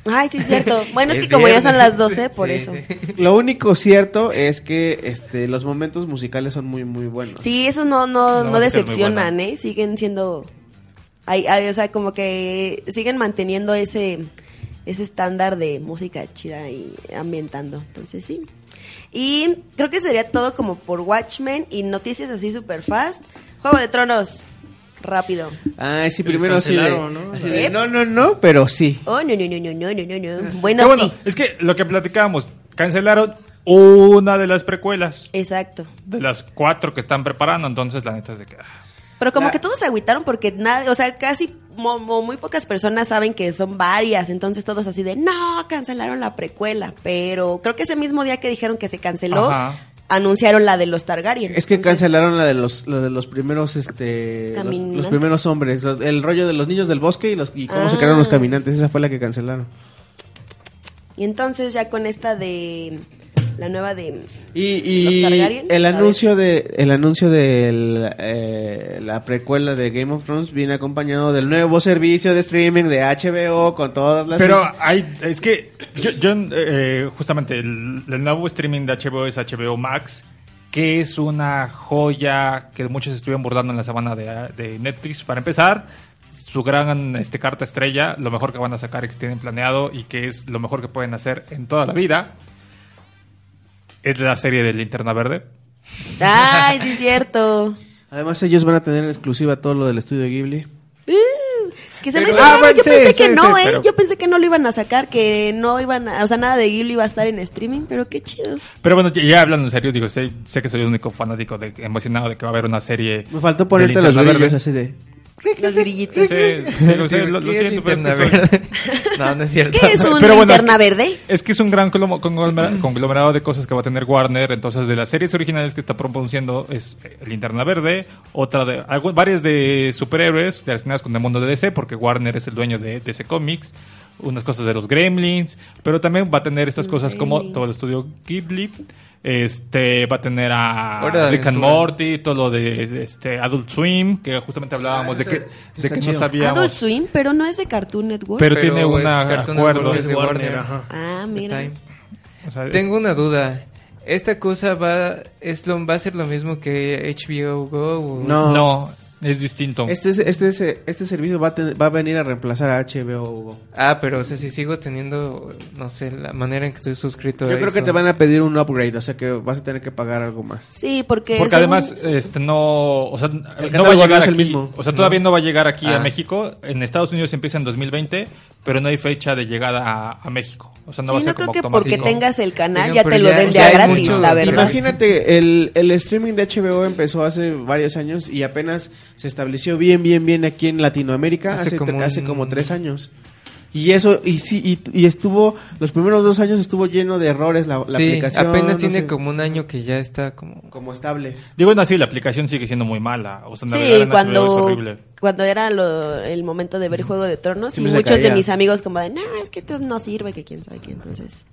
Ay, sí, cierto. Bueno, es, Es que como ya son viernes. las 12, por Sí, eso. sí. lo único cierto es que este los momentos musicales son muy muy buenos. Sí, eso no, no, no decepcionan. ¿eh? Siguen siendo... Ay, ay, o sea, como que siguen manteniendo ese, ese estándar de música chida y ambientando. Entonces, sí. Y creo que sería todo como por Watchmen y noticias así super fast. Juego de Tronos, Rápido. Ah, sí, primero sí. ¿no? Así de, ¿Eh? no, no, no, pero sí. Oh, no, no, no, no, no, no, no. Ah. Bueno, bueno sí. Es que lo que platicábamos, cancelaron una de las precuelas. Exacto. De las cuatro que están preparando, entonces la neta es de que... Ah. Pero como que todos se agüitaron porque nadie, o sea, casi mo, muy pocas personas saben que son varias, entonces todos así de, no, cancelaron la precuela, pero creo que ese mismo día que dijeron que se canceló, anunciaron la de los Targaryen. Es que Entonces, cancelaron la de los, la de los primeros, este, los, primeros hombres, los- el rollo de los niños del bosque y, los, y cómo se Ah. crearon los caminantes, esa fue la que cancelaron. Y entonces ya con esta de la nueva de Y, y los Targaryen. el anuncio de el anuncio de eh, la precuela de Game of Thrones viene acompañado del nuevo servicio de streaming de HBO con todas las Pero hay, es que yo, yo, eh, justamente el, el nuevo streaming de HBO es HBO Max, que es una joya que muchos estuvieron bordando en la semana de, de Netflix. Para empezar, su gran este, carta estrella, lo mejor que van a sacar y que tienen planeado y que es lo mejor que pueden hacer en toda la vida, es la serie de Linterna Verde. Ay, sí es cierto. <laughs> Además ellos van a tener en exclusiva todo lo del estudio Ghibli. Que se me Pero- hizo Ah, raro, bueno, yo sí, pensé sí, que sí, no, ¿eh? pero- Yo pensé que no lo iban a sacar, que no iban a, o sea, nada de Ghibli iba a estar en streaming, pero qué chido. Pero bueno, ya, ya hablando en serio, digo, sé, sé que soy el único fanático de, emocionado de que va a haber una serie. Me faltó de ponerte los Linterna brillos Verde. así de Los grillitos. Sí, digo, sí, lo, lo ¿Qué siento, pero es que linterna soy- verde? No, no es cierto. ¿Qué es un Pero bueno, linterna es que- verde? Es que es un gran conglomerado de cosas que va a tener Warner. Entonces, de las series originales que está pronunciando es eh, Linterna Verde, otra de varias de superhéroes relacionadas con el mundo de DC, porque Warner es el dueño de DC Comics, unas cosas de los Gremlins, pero también va a tener estas cosas como todo el estudio Ghibli. Este va a tener a Hora Rick and. Morty, todo lo de este Adult Swim, que justamente hablábamos de que, de que no sabíamos. Adult Swim, pero no es de Cartoon Network. Pero, Pero tiene es un Cartoon acuerdo. Network, Es de Warner, ajá. ah, mira. Time. O sea, es- Tengo una duda. ¿Esta cosa va, es lo, va a ser lo mismo que HBO Go? o- No. No, es distinto. Este, es- este, es- este servicio va a, ten- va a venir a reemplazar a HBO. Hugo. Ah, pero o sea, si sigo teniendo, no sé, la manera en que estoy suscrito Yo a creo que eso. te van a pedir un upgrade, o sea que vas a tener que pagar algo más. Sí, porque Porque según- además, este, no, o sea, no va a llegar no es el aquí, mismo. o sea, todavía no, va a llegar aquí a Ah. México. En Estados Unidos empieza en 2020, pero no hay fecha de llegada a, a México. O sea, no va a sí, ser no creo como que automático. porque tengas el canal Oigan, ya te lo ya- den de ya gratis, mucho- la verdad. Imagínate, el, el streaming de HBO empezó hace varios años y apenas se estableció bien, bien, bien aquí en Latinoamérica Hace hace, como hace como tres años. Y eso, y sí, y, y estuvo, los primeros dos años estuvo lleno de errores la, la sí, aplicación. apenas no tiene sé, como un año que ya está como... como estable. Digo, aún así, la aplicación sigue siendo muy mala. O sea, Sí, es cuando, cuando era lo- el momento de ver Juego de Tronos, y muchos de mis amigos como de, no, es que esto no sirve, que quién sabe qué, entonces...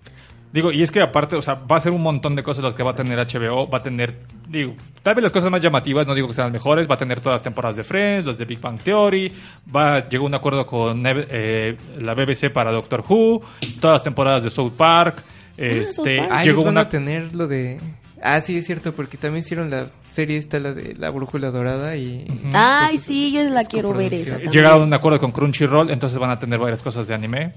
Digo, y es que aparte, o sea, va a ser un montón de cosas las que va a tener HBO. Va a tener, digo, tal vez las cosas más llamativas, no digo que sean las mejores, va a tener todas las temporadas de Friends, las de Big Bang Theory, va, llegó un acuerdo con eh, la BBC para Doctor Who, todas las temporadas de South Park. Este, Park. Ah, llegó van una a tener lo de... Ah, sí, es cierto, porque también hicieron la serie esta, la de La Brújula Dorada y... Ay, sí, yo la quiero ver esa también. Llegaron a un acuerdo con Crunchyroll, entonces van a tener varias cosas de anime.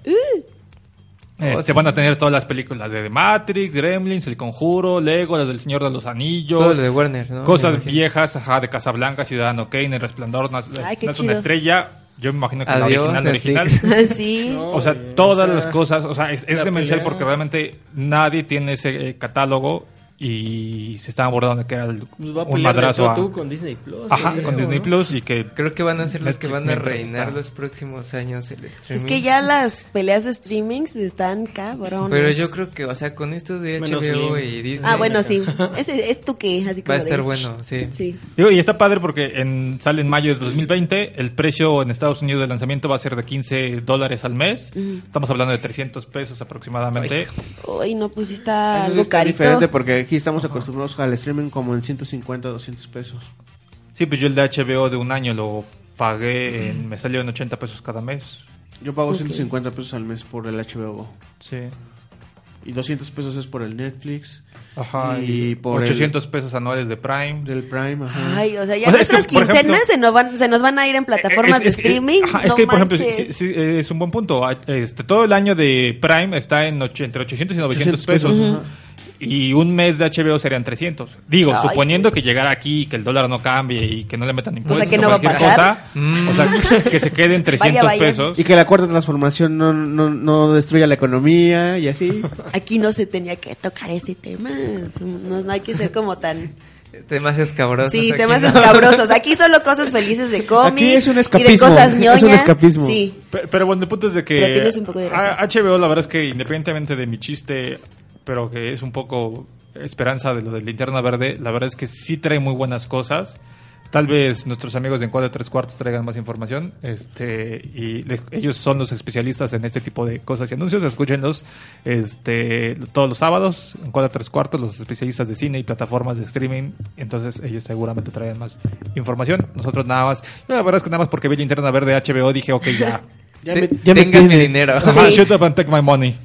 Este, Oh, sí. Van a tener todas las películas de The Matrix, Gremlins, El Conjuro, Lego, las del Señor de los Anillos. Todo lo de Warner, ¿no? Cosas viejas, ajá, de Casablanca, Ciudadano Kane, El Resplandor, Ay, qué es una chido. estrella. Yo me imagino que la Adiós, original, original. Netflix. <laughs> sí. O sea, todas o sea, las cosas, o sea, es, es la demencial pelea- porque realmente nadie tiene ese eh, catálogo y se están abordando que era el- Pues va a un madrazo tú a tú con Disney Plus. Ajá, con Disney ¿no? Plus y que Creo que van a ser los que van a reinar está. los próximos años el streaming. Es que ya las peleas de streamings están cabrones. Pero yo creo que, o sea, con esto de Menos HBO y Disney... Ah, bueno, sí. Ese, es tu que, así Va a de- estar bueno, sí. Sí. Digo, y está padre porque en, sale en mayo de 2020. El precio en Estados Unidos de lanzamiento va a ser de 15 dólares al mes. Estamos hablando de 300 pesos aproximadamente. Uy, no, pues está algo carito. diferente porque aquí estamos acostumbrados al streaming como en 150, 200 pesos. Sí, pues yo el de HBO de un año lo pagué, en- me salió en 80 pesos cada mes. Yo pago 150 pesos al mes por el HBO. Sí. Y 200 pesos es por el Netflix. Ajá. Y Y por 800 pesos anuales de Prime. Del Prime, ajá. Ay, o sea, ya O sea, es que, nuestras por quincenas ejemplo- se, nos van, se nos van a ir en plataformas Es- es- de streaming. ajá, es no que, por ejemplo, sí, manches. es un buen punto. Este, todo el año de Prime está en och- entre 800 y 900 800 pesos. pesos, ajá. Y un mes de HBO serían 300. Digo, Ay, suponiendo que llegara aquí, que el dólar no cambie y que no le metan impuestos que o no va a cualquier pasar. cosa. O sea, <laughs> que se queden 300 vaya. pesos. Y que la cuarta transformación no, no, no destruya la economía y así. Aquí no se tenía que tocar ese tema. No, no hay que ser como tan... Temas escabrosos. Sí, aquí, temas ¿no? escabrosos. Aquí solo cosas felices de cómic. Aquí es un Y de escapismo, cosas es un ñoñas. escapismo. Sí. Pe- Pero bueno, el punto es de que Pero tienes un poco de razón. HBO la verdad es que independientemente de mi chiste, pero que es un poco esperanza de lo de Linterna Verde. La verdad es que sí trae muy buenas cosas. Tal vez nuestros amigos de Encuadre Tres Cuartos traigan más información. Este, y le- ellos son los especialistas en este tipo de cosas y anuncios. Escúchenlos este, todos los sábados. Encuadre Tres Cuartos, los especialistas de cine y plataformas de streaming. Entonces, ellos seguramente traen más información. Nosotros nada más. yo la verdad es que nada más porque vi Linterna Verde HBO dije, ok, ya. <laughs> Ya me- ya me tengan mi dinero. Sí. shut up and take my money.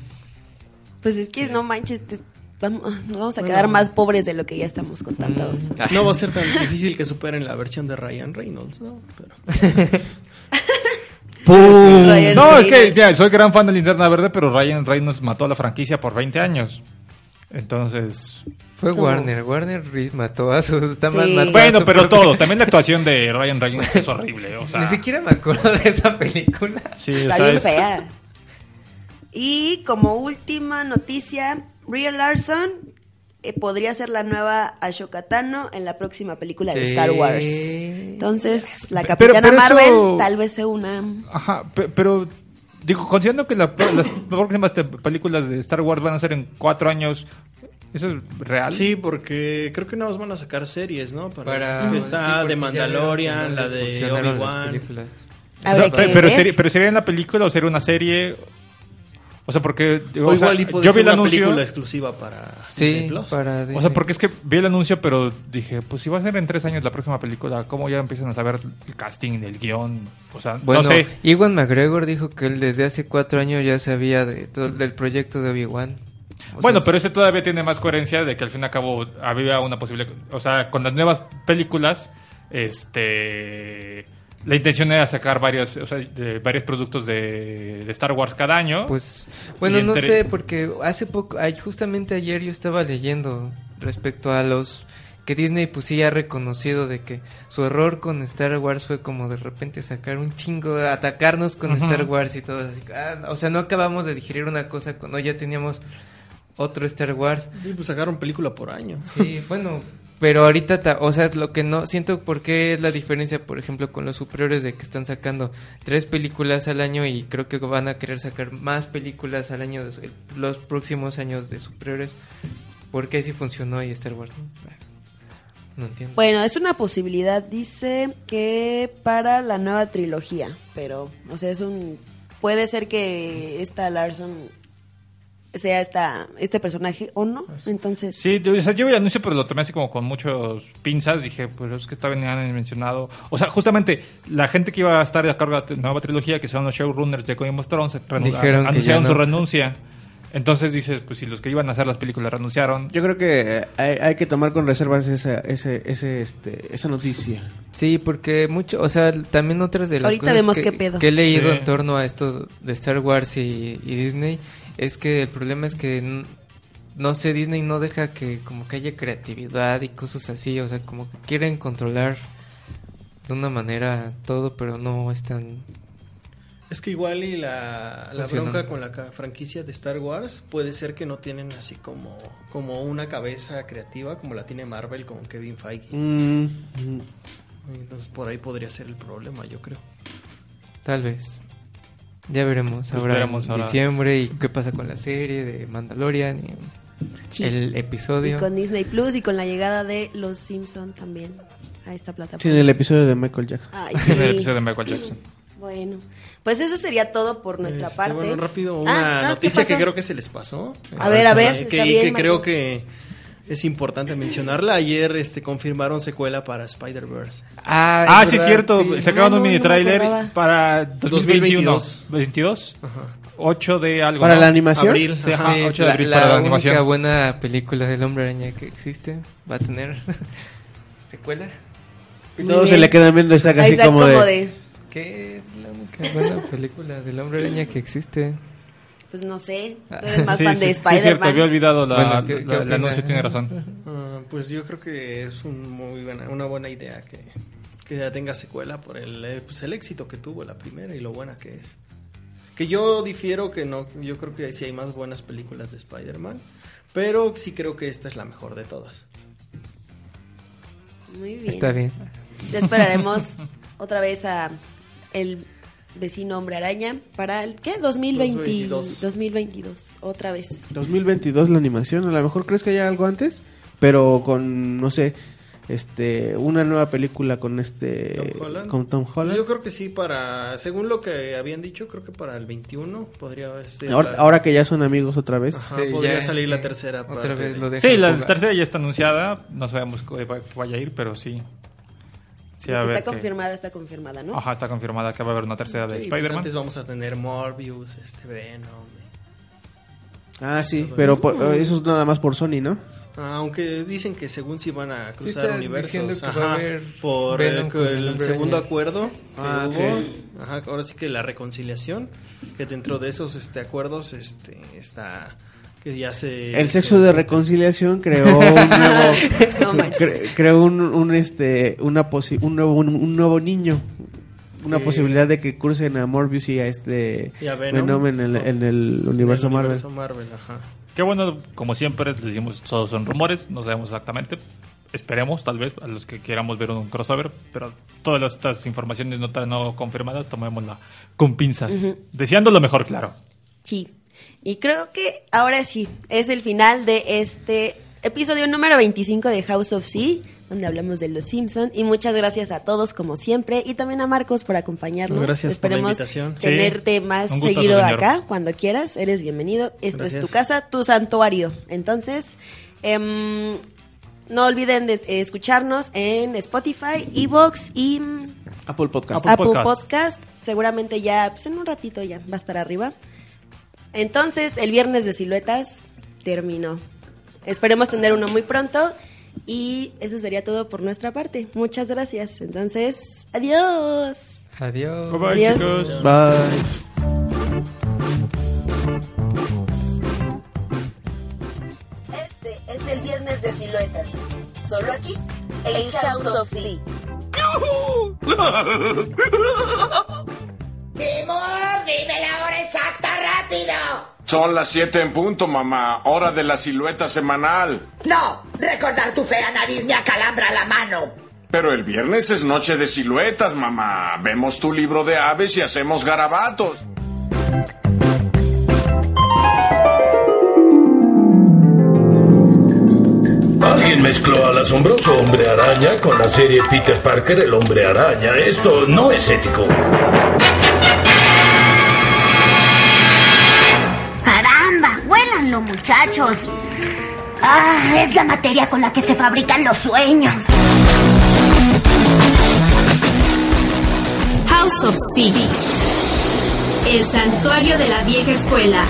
Pues es que no manches, te- vamos, nos vamos a quedar más pobres de lo que ya estamos con tantos. Ah. No va a ser tan difícil que superen la versión de Ryan Reynolds, ¿no? Pero- <laughs> Ryan No, es que soy gran fan de Linterna Verde, pero Ryan Reynolds mató a la franquicia por 20 años. Entonces, Fue ¿Cómo? Warner. Warner Reed mató a su... Está Sí. mal- mató a bueno, su pero propio- todo, <laughs> también la actuación de Ryan Reynolds es horrible, o sea, Ni siquiera me acuerdo de esa película. sí, o Está sea, bien es- fea. Y como última noticia, Brie Larson eh, podría ser la nueva Ashoka Tano en la próxima película de Sí. Star Wars. Entonces, la Capitana pero Marvel eso- tal vez se una. Ajá, pe- pero digo, considerando que la- las próximas películas de Star Wars van a ser en cuatro años, ¿eso es real? Sí, porque creo que nada más van a sacar series, ¿no? Para... está sí, de Mandalorian, no la de Obi-Wan. O sea, pero, sería, pero sería en la película o sería una serie. O sea, porque O o sea, igual puede yo vi el una anuncio. película exclusiva para Sí, Disney Plus. para O sea, porque es que vi el anuncio, pero dije, pues si va a ser en tres años la próxima película, ¿cómo ya empiezan a saber el casting, el guion? O sea, Bueno, no sé. Iwan McGregor dijo que él desde hace cuatro años ya sabía de todo del proyecto de Obi-Wan. O Bueno, sea, pero ese todavía tiene más coherencia de que al fin y al cabo había una posible... O sea, con las nuevas películas, este... La intención era sacar varios, o sea, de- varios productos de, de Star Wars cada año. Pues, bueno, Y no sé, porque hace poco, ay, justamente ayer yo estaba leyendo respecto a los que Disney pues sí ha reconocido de que su error con Star Wars fue como de repente sacar un chingo, atacarnos con. Star Wars y todo así. ah, o sea, no acabamos de digerir una cosa cuando ya teníamos otro Star Wars. Sí, pues sacaron película por año. Sí, bueno, pero ahorita, ta- o sea, lo que no siento por qué es la diferencia, por ejemplo, con los superiores de que están sacando tres películas al año y creo que van a querer sacar más películas al año de los próximos años de superiores. ¿Por qué si funcionó y Star Wars? no? No entiendo. Bueno, es una posibilidad, dice que para la nueva trilogía, pero, o sea, es un... Puede ser que esta Larson sea esta, este personaje o no, entonces... Sí, yo, o sea, yo vi el anuncio, pero lo tomé así como con muchos pinzas. Dije, pues es que ni han mencionado. O sea, justamente la gente que iba a estar a cargo de la nueva trilogía, que son los showrunners de Game of Thrones, Dijeron anunciaron su renuncia. Entonces dices, pues si los que iban a hacer las películas renunciaron. Yo creo que eh, hay, hay que tomar con reservas esa, ese, ese, este, esa noticia. Sí, porque mucho, o sea, también otras de las Ahorita cosas vemos que, qué pedo. que he leído Sí. en torno a esto de Star Wars y, y Disney es que el problema es que no sé, Disney no deja que como que haya creatividad y cosas así, o sea, como que quieren controlar de una manera todo, pero no es tan Es que igual y la, la bronca con la franquicia de Star Wars puede ser que no tienen así como, como una cabeza creativa como la tiene Marvel con Kevin Feige. Mm, mm. Entonces por ahí podría ser el problema, yo creo. Tal vez. Ya veremos ahora veremos en ahora. diciembre y qué pasa con la serie de Mandalorian y Sí. el Y episodio. con Disney Plus y con la llegada de Los Simpson también a esta plataforma. Sí, en el episodio de Michael Jackson. Ay, <laughs> en sí. el episodio de Michael Jackson. Bueno, pues eso sería todo por nuestra Este, parte. Bueno, rápido, Ah, una ¿no? ¿Qué noticia que creo que se les pasó. A ver, a ver, Eh, está que, bien, que creo que es importante mencionarla. Ayer este confirmaron secuela para Spider-Verse. Ah, Ah, sí, es cierto. sí. Sacaron Ah, un no, mini no trailer acordaba. para 2021. 2022. 22. Ajá. 8 de algo. ¿Para ¿no? la animación? Abril. Sí, ajá, Sí, 8 de la, abril la para la única animación. buena película del hombre araña que existe va a tener <laughs> secuela. Y todos se le quedan viendo así está como, como de... de... ¿Qué es la única buena película del hombre araña que existe? Pues no sé, tú eres más Sí, fan sí, de sí, es cierto, había Spider-Man. olvidado la, Bueno, ¿qué- la- qué el anuncio, tiene razón. <laughs> Ah, pues yo creo que es un muy buena, una buena idea que, que ya tenga secuela por el, eh, pues el éxito que tuvo la primera y lo buena que es. Que yo difiero que no, yo creo que sí hay más buenas películas de Spider-Man, pero sí creo que esta es la mejor de todas. Muy bien. Está bien. Ya esperaremos otra vez a el Vecino Hombre Araña para el ¿qué? 2020, 2022. 2022, otra vez. 2022 la animación, a lo mejor crees que haya algo antes, pero con, no sé, este, una nueva película con este, Tom Holland. con Tom Holland. Yo creo que sí, para, según lo que habían dicho, creo que para el 21 podría ser. Ahora, la- ahora que ya son amigos otra vez. Ajá, Sí, podría ya, salir la tercera otra parte vez de- lo dejan Sí, la jugar. tercera ya está anunciada. No sabemos que vaya a ir, pero sí. Sí, a ver está que- confirmada, está confirmada, ¿no? Ajá, está confirmada que va a haber una tercera de Sí, pues Spider-Man. antes vamos a tener Morbius, este Venom. Ah, sí, pero por- eh, eso es nada más por Sony, ¿no? Ah, Aunque dicen que según si van a cruzar están universos. que Ajá, a haber por Venom el, segundo acuerdo que Ah, hubo. ok. Ajá, ahora sí que la reconciliación, que dentro de esos este acuerdos este está que ya se El se- sexo de reconciliación creó <laughs> un nuevo, No manches. cre- creó un, un, este, una posi- un nuevo, un, un nuevo niño, una posibilidad de que crucen a Morbius y a este Y a Venom. Venom en el, en el universo Marvel. universo Marvel, ajá. Qué bueno, como siempre, les decimos, todos son rumores, no sabemos exactamente. Esperemos, tal vez, a los que queramos ver un crossover, pero todas estas informaciones no, tan- no confirmadas, tomémosla con pinzas. Deseando lo mejor, claro. Sí. Y creo que ahora sí, es el final de este episodio número 25 de House of Sea, donde hablamos de los Simpson y muchas gracias a todos como siempre y también a Marcos por acompañarnos. Gracias por la Esperemos invitación. tenerte Sí, más seguido señor. acá cuando quieras, eres bienvenido. Esta es tu casa, tu santuario. Entonces, em, no olviden de eh, escucharnos en Spotify, Evox y mm, Apple Podcast. Apple Apple Podcast. Podcast. Seguramente ya, pues en un ratito ya va a estar arriba. Entonces, el viernes de siluetas terminó. Esperemos tener uno muy pronto. Y eso sería todo por nuestra parte. Muchas gracias. Entonces, adiós. Adiós. Bye bye, Adiós. chicos. Bye. Este es el viernes de siluetas. Solo aquí, en House of Sea. <laughs> Timur, dime la hora exacta rápido. Son las 7 en punto, mamá. Hora de la silueta semanal. No, recordar tu fea nariz me acalambra la mano. Pero el viernes es noche de siluetas, mamá. Vemos tu libro de aves y hacemos garabatos. Alguien mezcló al asombroso hombre araña con la serie Peter Parker, el hombre araña. Esto no es ético. ¡Huélanlo, muchachos! ¡Ah! Es la materia con la que se fabrican los sueños. House of Sea. El santuario de la vieja escuela.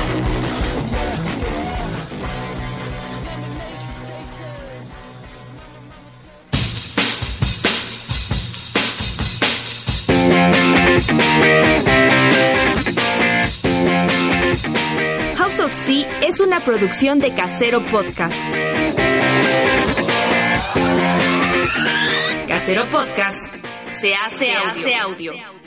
Of Sea es una producción de Casero Podcast. Casero Podcast se hace, audio.